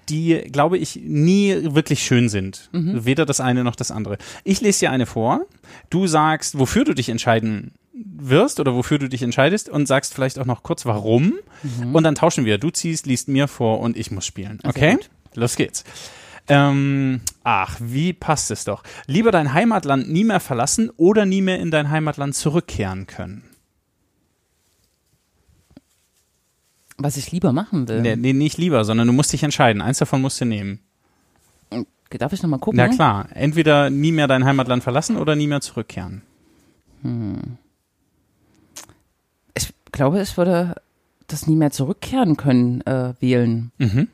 die, glaube ich, nie wirklich schön sind. Mhm. Weder das eine noch das andere. Ich lese dir eine vor. Du sagst, wofür du dich entscheiden wirst oder wofür du dich entscheidest und sagst vielleicht auch noch kurz warum. Mhm. Und dann tauschen wir. Du ziehst, liest mir vor und ich muss spielen. Okay? Los geht's. Ähm, ach, wie passt es doch. Lieber dein Heimatland nie mehr verlassen oder nie mehr in dein Heimatland zurückkehren können. Was ich lieber machen will. Nee, nee, nicht lieber, sondern du musst dich entscheiden. Eins davon musst du nehmen. Darf ich nochmal gucken? Na klar, entweder nie mehr dein Heimatland verlassen oder nie mehr zurückkehren. Ich glaube, ich würde das nie mehr zurückkehren können, äh, wählen. Mhm.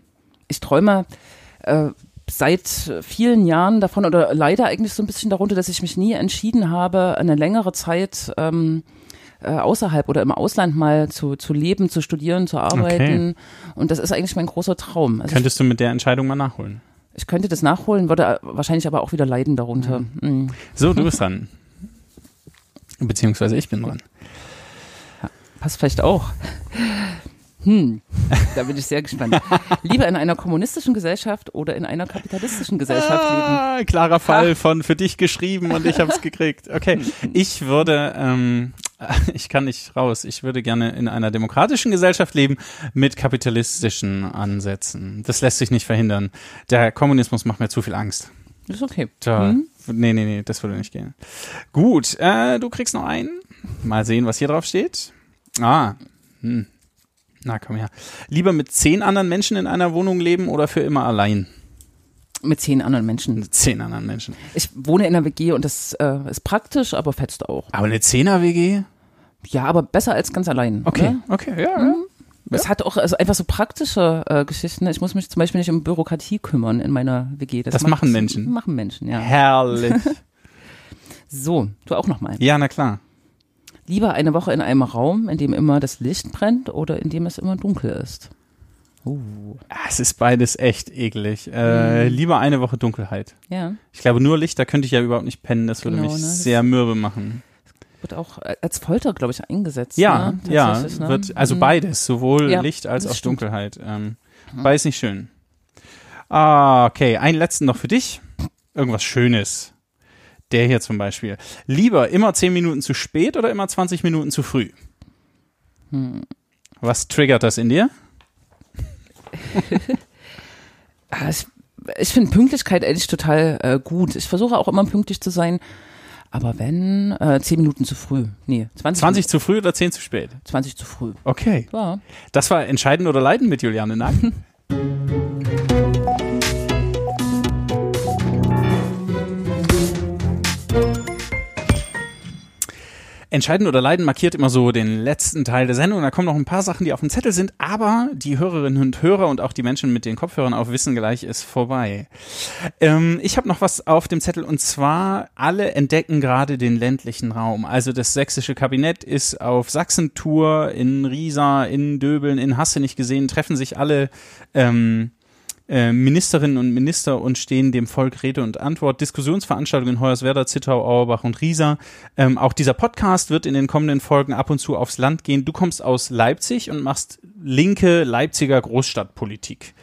Ich träume äh, seit vielen Jahren davon oder leider eigentlich so ein bisschen darunter, dass ich mich nie entschieden habe, eine längere Zeit ähm, äh, außerhalb oder im Ausland mal zu, zu leben, zu studieren, zu arbeiten. Und das ist eigentlich mein großer Traum. Also ich, Könntest du mit der Entscheidung mal nachholen? ich könnte das nachholen, würde wahrscheinlich aber auch wieder leiden darunter. Mhm. So, du bist dran. Beziehungsweise ich bin dran. Passt vielleicht auch. Hm, da bin ich sehr gespannt. [laughs] Lieber in einer kommunistischen Gesellschaft oder in einer kapitalistischen Gesellschaft leben? Ah, klarer Fall von für dich geschrieben und ich hab's gekriegt. Okay, ich würde, ähm, [laughs] ich kann nicht raus. Ich würde gerne in einer demokratischen Gesellschaft leben mit kapitalistischen Ansätzen. Das lässt sich nicht verhindern. Der Kommunismus macht mir zu viel Angst. Ist okay. Da, Mhm. Nee, nee, nee, das würde nicht gehen. Gut, äh, du kriegst noch einen. Mal sehen, was hier drauf steht. Ah, hm. Na, komm her. Lieber mit zehn anderen Menschen in einer Wohnung leben oder für immer allein? Mit zehn anderen Menschen. Mit zehn anderen Menschen. Ich wohne in einer WG und das äh, ist praktisch, aber fetzt auch. Aber eine Zehner-WG? Ja, aber besser als ganz allein. Okay, Ne? okay, ja, ja. Es hat auch also einfach so praktische äh, Geschichten. Ich muss mich zum Beispiel nicht um Bürokratie kümmern in meiner WG. Das macht- machen Menschen. Machen Menschen, ja. Herrlich. [laughs] So, du auch nochmal. ja, na klar. Lieber eine Woche in einem Raum, in dem immer das Licht brennt oder in dem es immer dunkel ist. Uh, Ah, Es ist beides echt eklig. Äh, Mhm. Lieber eine Woche Dunkelheit. ja, Ich glaube, nur Licht, da könnte ich ja überhaupt nicht pennen. Das würde Genau, mich ne? Sehr mürbe machen. wird auch äh, als Folter, glaube ich, eingesetzt. Ja, ne? ja, ne? wird, also Mhm. beides, sowohl Ja, Licht als auch stimmt. Dunkelheit. Ähm, Beides nicht schön. Ah, okay, einen letzten noch für dich. Irgendwas Schönes. Der hier zum Beispiel. Lieber immer 10 Minuten zu spät oder immer 20 Minuten zu früh? Hm. Was triggert das in dir? [laughs] Ah, Ich, finde Pünktlichkeit eigentlich total äh, gut. Ich versuche auch immer pünktlich zu sein. Aber wenn, äh, zehn Minuten zu früh. Nee, 20, 20 zu früh oder 10 zu spät? 20 zu früh. Okay. Ja. Das war Entscheiden oder Leiden mit Juliane Nagel. [laughs] Entscheiden oder Leiden markiert immer so den letzten Teil der Sendung. Da kommen noch ein paar Sachen, die auf dem Zettel sind, aber die Hörerinnen und Hörer und auch die Menschen mit den Kopfhörern auf wissen gleich ist vorbei. Ähm, ich habe noch was auf dem Zettel und zwar alle entdecken gerade den ländlichen Raum. Also das sächsische Kabinett ist auf Sachsentour in Riesa, in Döbeln, in Hasse nicht gesehen, treffen sich alle ähm, äh, Ministerinnen und Minister und stehen dem Volk Rede und Antwort. Diskussionsveranstaltungen in Hoyerswerda, Zittau, Auerbach und Riesa. Ähm, auch dieser Podcast wird in den kommenden Folgen ab und zu aufs Land gehen. Du kommst aus Leipzig und machst linke Leipziger Großstadtpolitik.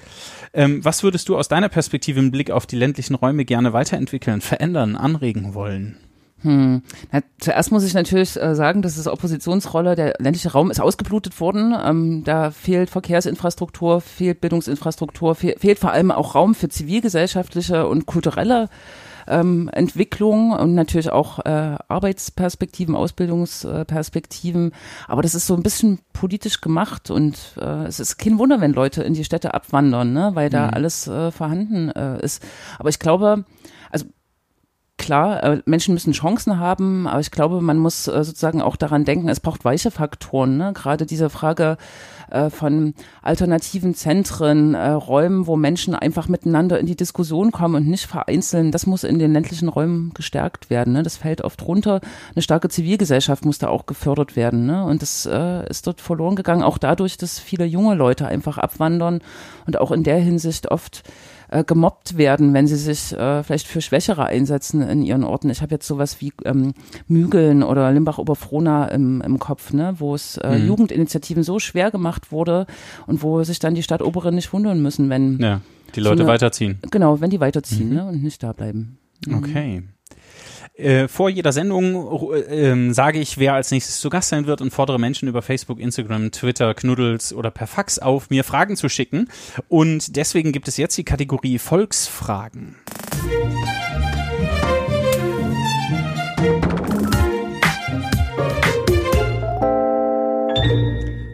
Ähm, was würdest du aus deiner Perspektive im Blick auf die ländlichen Räume gerne weiterentwickeln, verändern, anregen wollen? Hm. Na, zuerst muss ich natürlich äh, sagen, dass das Oppositionsrolle, der ländliche Raum ist ausgeblutet worden. Ähm, da fehlt Verkehrsinfrastruktur, fehlt Bildungsinfrastruktur, fehl, fehlt vor allem auch Raum für zivilgesellschaftliche und kulturelle ähm, Entwicklung und natürlich auch äh, Arbeitsperspektiven, Ausbildungsperspektiven. Aber das ist so ein bisschen politisch gemacht und äh, es ist kein Wunder, wenn Leute in die Städte abwandern, ne? weil da Mhm. alles äh, vorhanden äh, ist. Aber ich glaube, klar, äh, Menschen müssen Chancen haben, aber ich glaube, man muss äh, sozusagen auch daran denken, es braucht weiche Faktoren. Ne? Gerade diese Frage äh, von alternativen Zentren, äh, Räumen, wo Menschen einfach miteinander in die Diskussion kommen und nicht vereinzeln, das muss in den ländlichen Räumen gestärkt werden. Ne? Das fällt oft runter. Eine starke Zivilgesellschaft muss da auch gefördert werden. Ne? Und das äh, ist dort verloren gegangen, auch dadurch, dass viele junge Leute einfach abwandern und auch in der Hinsicht oft äh, gemobbt werden, wenn sie sich äh, vielleicht für Schwächere einsetzen in ihren Orten. Ich habe jetzt sowas wie ähm, Mügeln oder Limbach-Oberfrohna im, im Kopf, ne, wo es äh, Mhm. Jugendinitiativen so schwer gemacht wurde und wo sich dann die Stadtoberen nicht wundern müssen, wenn Ja, die So Leute eine- weiterziehen. genau, wenn die weiterziehen Mhm. ne, und nicht da bleiben. Mhm. Okay. Äh, vor jeder Sendung äh, ähm, sage ich, wer als nächstes zu Gast sein wird und fordere Menschen über Facebook, Instagram, Twitter, Knuddels oder per Fax auf, mir Fragen zu schicken. Und deswegen gibt es jetzt die Kategorie Volksfragen.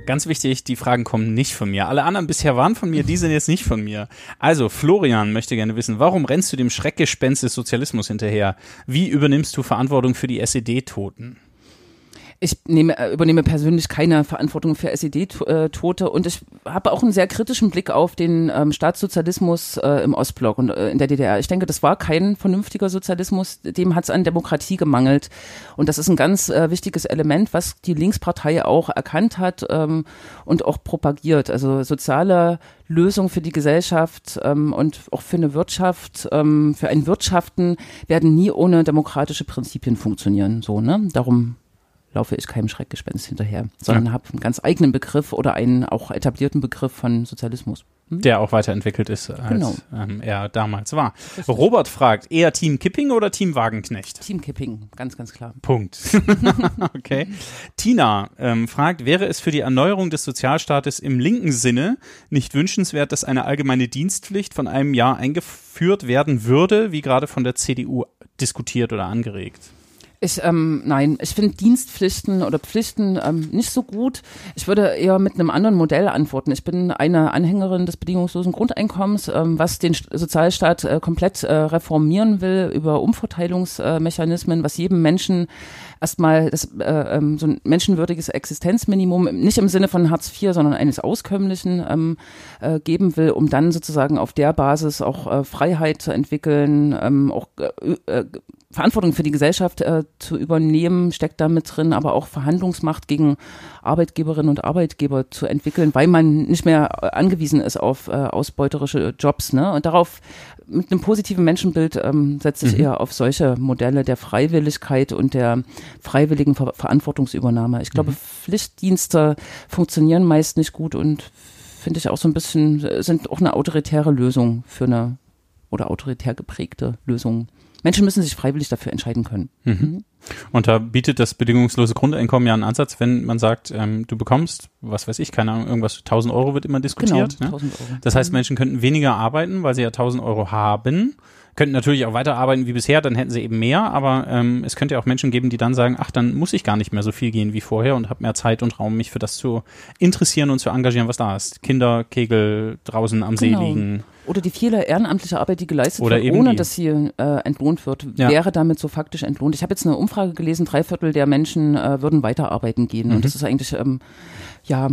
Ganz wichtig, die Fragen kommen nicht von mir. Alle anderen bisher waren von mir, die sind jetzt nicht von mir. Also, Florian möchte gerne wissen, warum rennst du dem Schreckgespenst des Sozialismus hinterher? Wie übernimmst du Verantwortung für die SED-Toten? Ich nehme, äh, übernehme persönlich keine Verantwortung für SED-Tote und ich habe auch einen sehr kritischen Blick auf den ähm, Staatssozialismus äh, im Ostblock und äh, in der DDR. Ich denke, das war kein vernünftiger Sozialismus, dem hat es an Demokratie gemangelt. Und das ist ein ganz äh, wichtiges Element, was die Linkspartei auch erkannt hat ähm, und auch propagiert. Also soziale Lösung für die Gesellschaft ähm, und auch für eine Wirtschaft, ähm, für ein Wirtschaften werden nie ohne demokratische Prinzipien funktionieren. So, ne? Darum laufe ich keinem Schreckgespenst hinterher, sondern ja. habe einen ganz eigenen Begriff oder einen auch etablierten Begriff von Sozialismus. Hm? Der auch weiterentwickelt ist, als genau. ähm, er damals war. Richtig. Robert fragt, eher Team Kipping oder Team Wagenknecht? Team Kipping, ganz, ganz klar. Punkt. [laughs] okay. Tina ähm, fragt, wäre es für die Erneuerung des Sozialstaates im linken Sinne nicht wünschenswert, dass eine allgemeine Dienstpflicht von einem Jahr eingeführt werden würde, wie gerade von der CDU diskutiert oder angeregt? Ich, ähm, nein, ich finde Dienstpflichten oder Pflichten ähm, nicht so gut. Ich würde eher mit einem anderen Modell antworten. Ich bin eine Anhängerin des bedingungslosen Grundeinkommens, ähm, was den Sozialstaat äh, komplett äh, reformieren will über Umverteilungsmechanismen, was jedem Menschen erstmal das, äh, ähm, so ein menschenwürdiges Existenzminimum, nicht im Sinne von Hartz IV, sondern eines auskömmlichen ähm, äh, geben will, um dann sozusagen auf der Basis auch äh, Freiheit zu entwickeln, ähm, auch äh, äh, Verantwortung für die Gesellschaft äh, zu übernehmen, steckt da mit drin, aber auch Verhandlungsmacht gegen Arbeitgeberinnen und Arbeitgeber zu entwickeln, weil man nicht mehr äh, angewiesen ist auf äh, ausbeuterische Jobs. Ne? Und darauf mit einem positiven Menschenbild ähm, setze ich mhm. eher auf solche Modelle der Freiwilligkeit und der freiwilligen Ver Verantwortungsübernahme. Ich glaube, mhm. Pflichtdienste funktionieren meist nicht gut und finde ich auch so ein bisschen, äh, sind auch eine autoritäre Lösung für eine oder autoritär geprägte Lösung. Menschen müssen sich freiwillig dafür entscheiden können. Mhm. mhm. Und da bietet das bedingungslose Grundeinkommen ja einen Ansatz, wenn man sagt, ähm, du bekommst, was weiß ich, keine Ahnung, irgendwas, 1000 Euro wird immer diskutiert. Genau, ne? 1000 Euro. Das heißt, mhm. Menschen könnten weniger arbeiten, weil sie ja 1000 Euro haben könnten natürlich auch weiterarbeiten wie bisher, dann hätten sie eben mehr, aber ähm, es könnte ja auch Menschen geben, die dann sagen, ach, dann muss ich gar nicht mehr so viel gehen wie vorher und habe mehr Zeit und Raum, mich für das zu interessieren und zu engagieren, was da ist. Kinder, Kegel, draußen am genau. See liegen. Oder die viele ehrenamtliche Arbeit, die geleistet Oder wird, ohne die. dass sie äh, entlohnt wird, ja. wäre damit so faktisch entlohnt. Ich habe jetzt eine Umfrage gelesen, drei Viertel der Menschen äh, würden weiterarbeiten gehen. Mhm. Und das ist eigentlich, ähm, ja,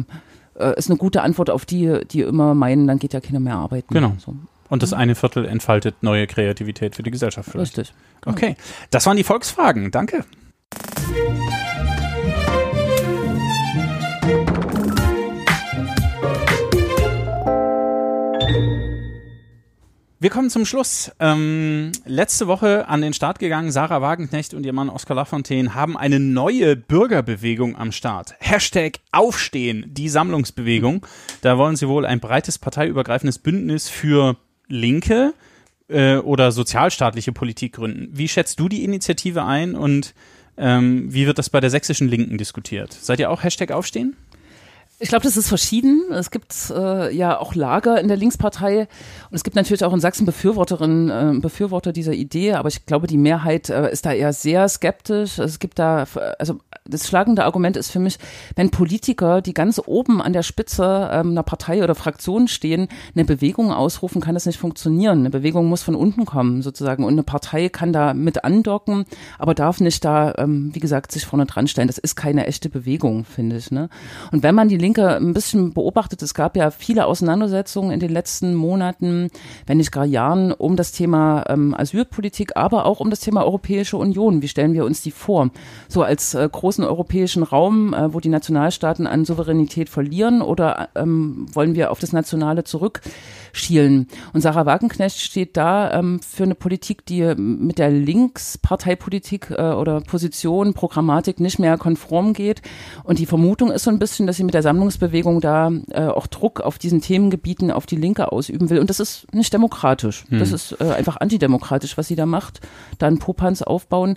äh, ist eine gute Antwort auf die, die immer meinen, dann geht ja keiner mehr arbeiten. Genau. So. Und das eine Viertel entfaltet neue Kreativität für die Gesellschaft. Vielleicht. Richtig. Okay, das waren die Volksfragen. Danke. Wir kommen zum Schluss. Ähm, letzte Woche an den Start gegangen, Sarah Wagenknecht und ihr Mann Oskar Lafontaine haben eine neue Bürgerbewegung am Start. Hashtag Aufstehen, die Sammlungsbewegung. Da wollen sie wohl ein breites parteiübergreifendes Bündnis für linke äh, oder sozialstaatliche Politik gründen. Wie schätzt du die Initiative ein und ähm, wie wird das bei der sächsischen Linken diskutiert? Seid ihr auch Hashtag Aufstehen? Ich glaube, das ist verschieden. Es gibt äh, ja auch Lager in der Linkspartei und es gibt natürlich auch in Sachsen Befürworterinnen, äh, Befürworter dieser Idee, aber ich glaube, die Mehrheit äh, ist da eher sehr skeptisch. Es gibt da, also das schlagende Argument ist für mich, wenn Politiker, die ganz oben an der Spitze ähm, einer Partei oder Fraktion stehen, eine Bewegung ausrufen, kann das nicht funktionieren. Eine Bewegung muss von unten kommen sozusagen und eine Partei kann da mit andocken, aber darf nicht da, ähm, wie gesagt, sich vorne dran stellen. Das ist keine echte Bewegung, finde ich. Ne? Und wenn man die Linke ein bisschen beobachtet, es gab ja viele Auseinandersetzungen in den letzten Monaten, wenn nicht gar Jahren, um das Thema ähm, Asylpolitik, aber auch um das Thema Europäische Union. Wie stellen wir uns die vor? So als äh, großen europäischen Raum, äh, wo die Nationalstaaten an Souveränität verlieren oder ähm, wollen wir auf das Nationale zurück? schielen. Und Sarah Wagenknecht steht da ähm, für eine Politik, die mit der Linksparteipolitik äh, oder Position, Programmatik nicht mehr konform geht. Und die Vermutung ist so ein bisschen, dass sie mit der Sammlungsbewegung da äh, auch Druck auf diesen Themengebieten auf die Linke ausüben will. Und das ist nicht demokratisch. Hm. Das ist äh, einfach antidemokratisch, was sie da macht. Da einen Popanz aufbauen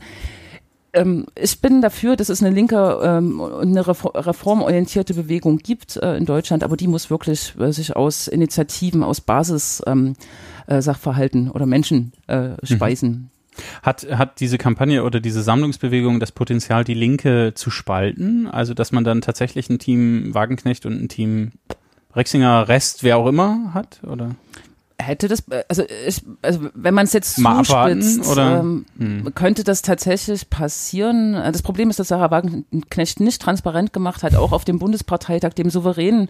ähm, ich bin dafür, dass es eine linke ähm, und eine reformorientierte Bewegung gibt äh, in Deutschland, aber die muss wirklich äh, sich aus Initiativen, aus Basis ähm, äh, Sachverhalten oder Menschen äh, mhm. speisen. Mhm. Hat, hat diese Kampagne oder diese Sammlungsbewegung das Potenzial, die Linke zu spalten? Also, dass man dann tatsächlich ein Team Wagenknecht und ein Team Rexinger Rest, wer auch immer hat? Oder? Hätte das, also, ich, also wenn man es jetzt Mal zuspitzt, abwarten? Ähm, Hm. könnte das tatsächlich passieren. Das Problem ist, dass Sarah Wagenknecht nicht transparent gemacht hat, auch auf dem Bundesparteitag, dem Souveränen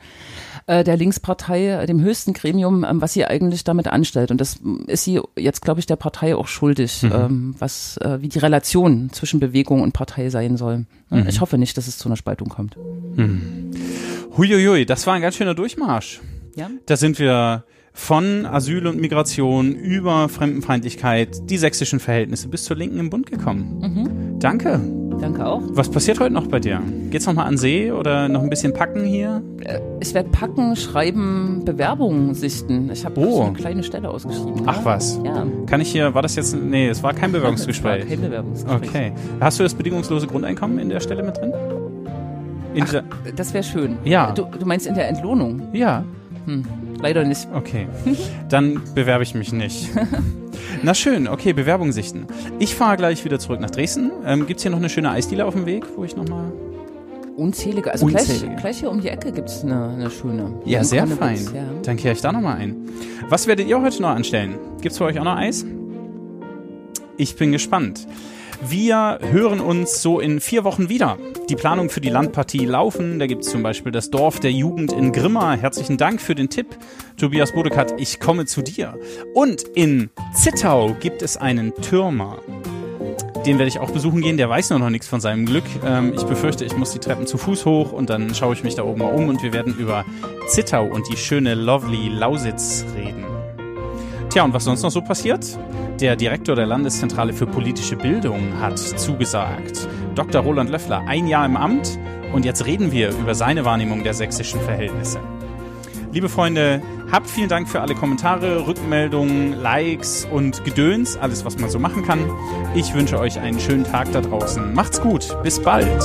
äh, der Linkspartei, äh, dem höchsten Gremium, ähm, was sie eigentlich damit anstellt. Und das mm, ist sie jetzt, glaube ich, der Partei auch schuldig, Mhm. ähm, was äh, wie die Relation zwischen Bewegung und Partei sein soll. Mhm. Ich hoffe nicht, dass es zu einer Spaltung kommt. Huiuiui, das war ein ganz schöner Durchmarsch. Ja? Da sind wir von Asyl und Migration über Fremdenfeindlichkeit, die sächsischen Verhältnisse bis zur Linken im Bund gekommen. Danke. Danke auch. Was passiert heute noch bei dir? Geht's noch mal an See oder noch ein bisschen packen hier? Ich werde packen, schreiben, Bewerbungen sichten. Ich habe Oh. eine kleine Stelle ausgeschrieben. Ach was. Ja. Kann ich hier, war das jetzt, nee, es war kein [laughs] Bewerbungsgespräch. Kein Bewerbungsgespräch. Okay. Hast du das bedingungslose Grundeinkommen in der Stelle mit drin? In der, Das wäre schön. Ja. Du, du meinst in der Entlohnung? ja, Hm, leider nicht. okay. Dann bewerbe ich mich nicht. [laughs] Na schön, okay, Bewerbung sichten. Ich fahre gleich wieder zurück nach Dresden. Ähm, gibt's hier noch eine schöne Eisdiele auf dem Weg, wo ich nochmal... Unzählige. Also Unzählige. Gleich, gleich hier um die Ecke gibt's eine, eine schöne. Ja, In sehr fein. Ja. Dann kehre ich da nochmal ein. Was werdet ihr heute noch anstellen? Gibt's für euch auch noch Eis? Ich bin gespannt. Wir hören uns so in vier Wochen wieder. Die Planungen für die Landpartie laufen. Da gibt's zum Beispiel das Dorf der Jugend in Grimma. Herzlichen Dank für den Tipp. Tobias Bodekat, ich komme zu dir. Und in Zittau gibt es einen Türmer. Den werde ich auch besuchen gehen. Der weiß nur noch nichts von seinem Glück. Ähm, ich befürchte, ich muss die Treppen zu Fuß hoch und dann schaue ich mich da oben mal um und wir werden über Zittau und die schöne, lovely Lausitz reden. Tja, und was sonst noch so passiert? Der Direktor der Landeszentrale für politische Bildung hat zugesagt. Dr. Roland Löffler, ein Jahr im Amt und jetzt reden wir über seine Wahrnehmung der sächsischen Verhältnisse. Liebe Freunde, habt vielen Dank für alle Kommentare, Rückmeldungen, Likes und Gedöns, alles was man so machen kann. Ich wünsche euch einen schönen Tag da draußen. Macht's gut, bis bald.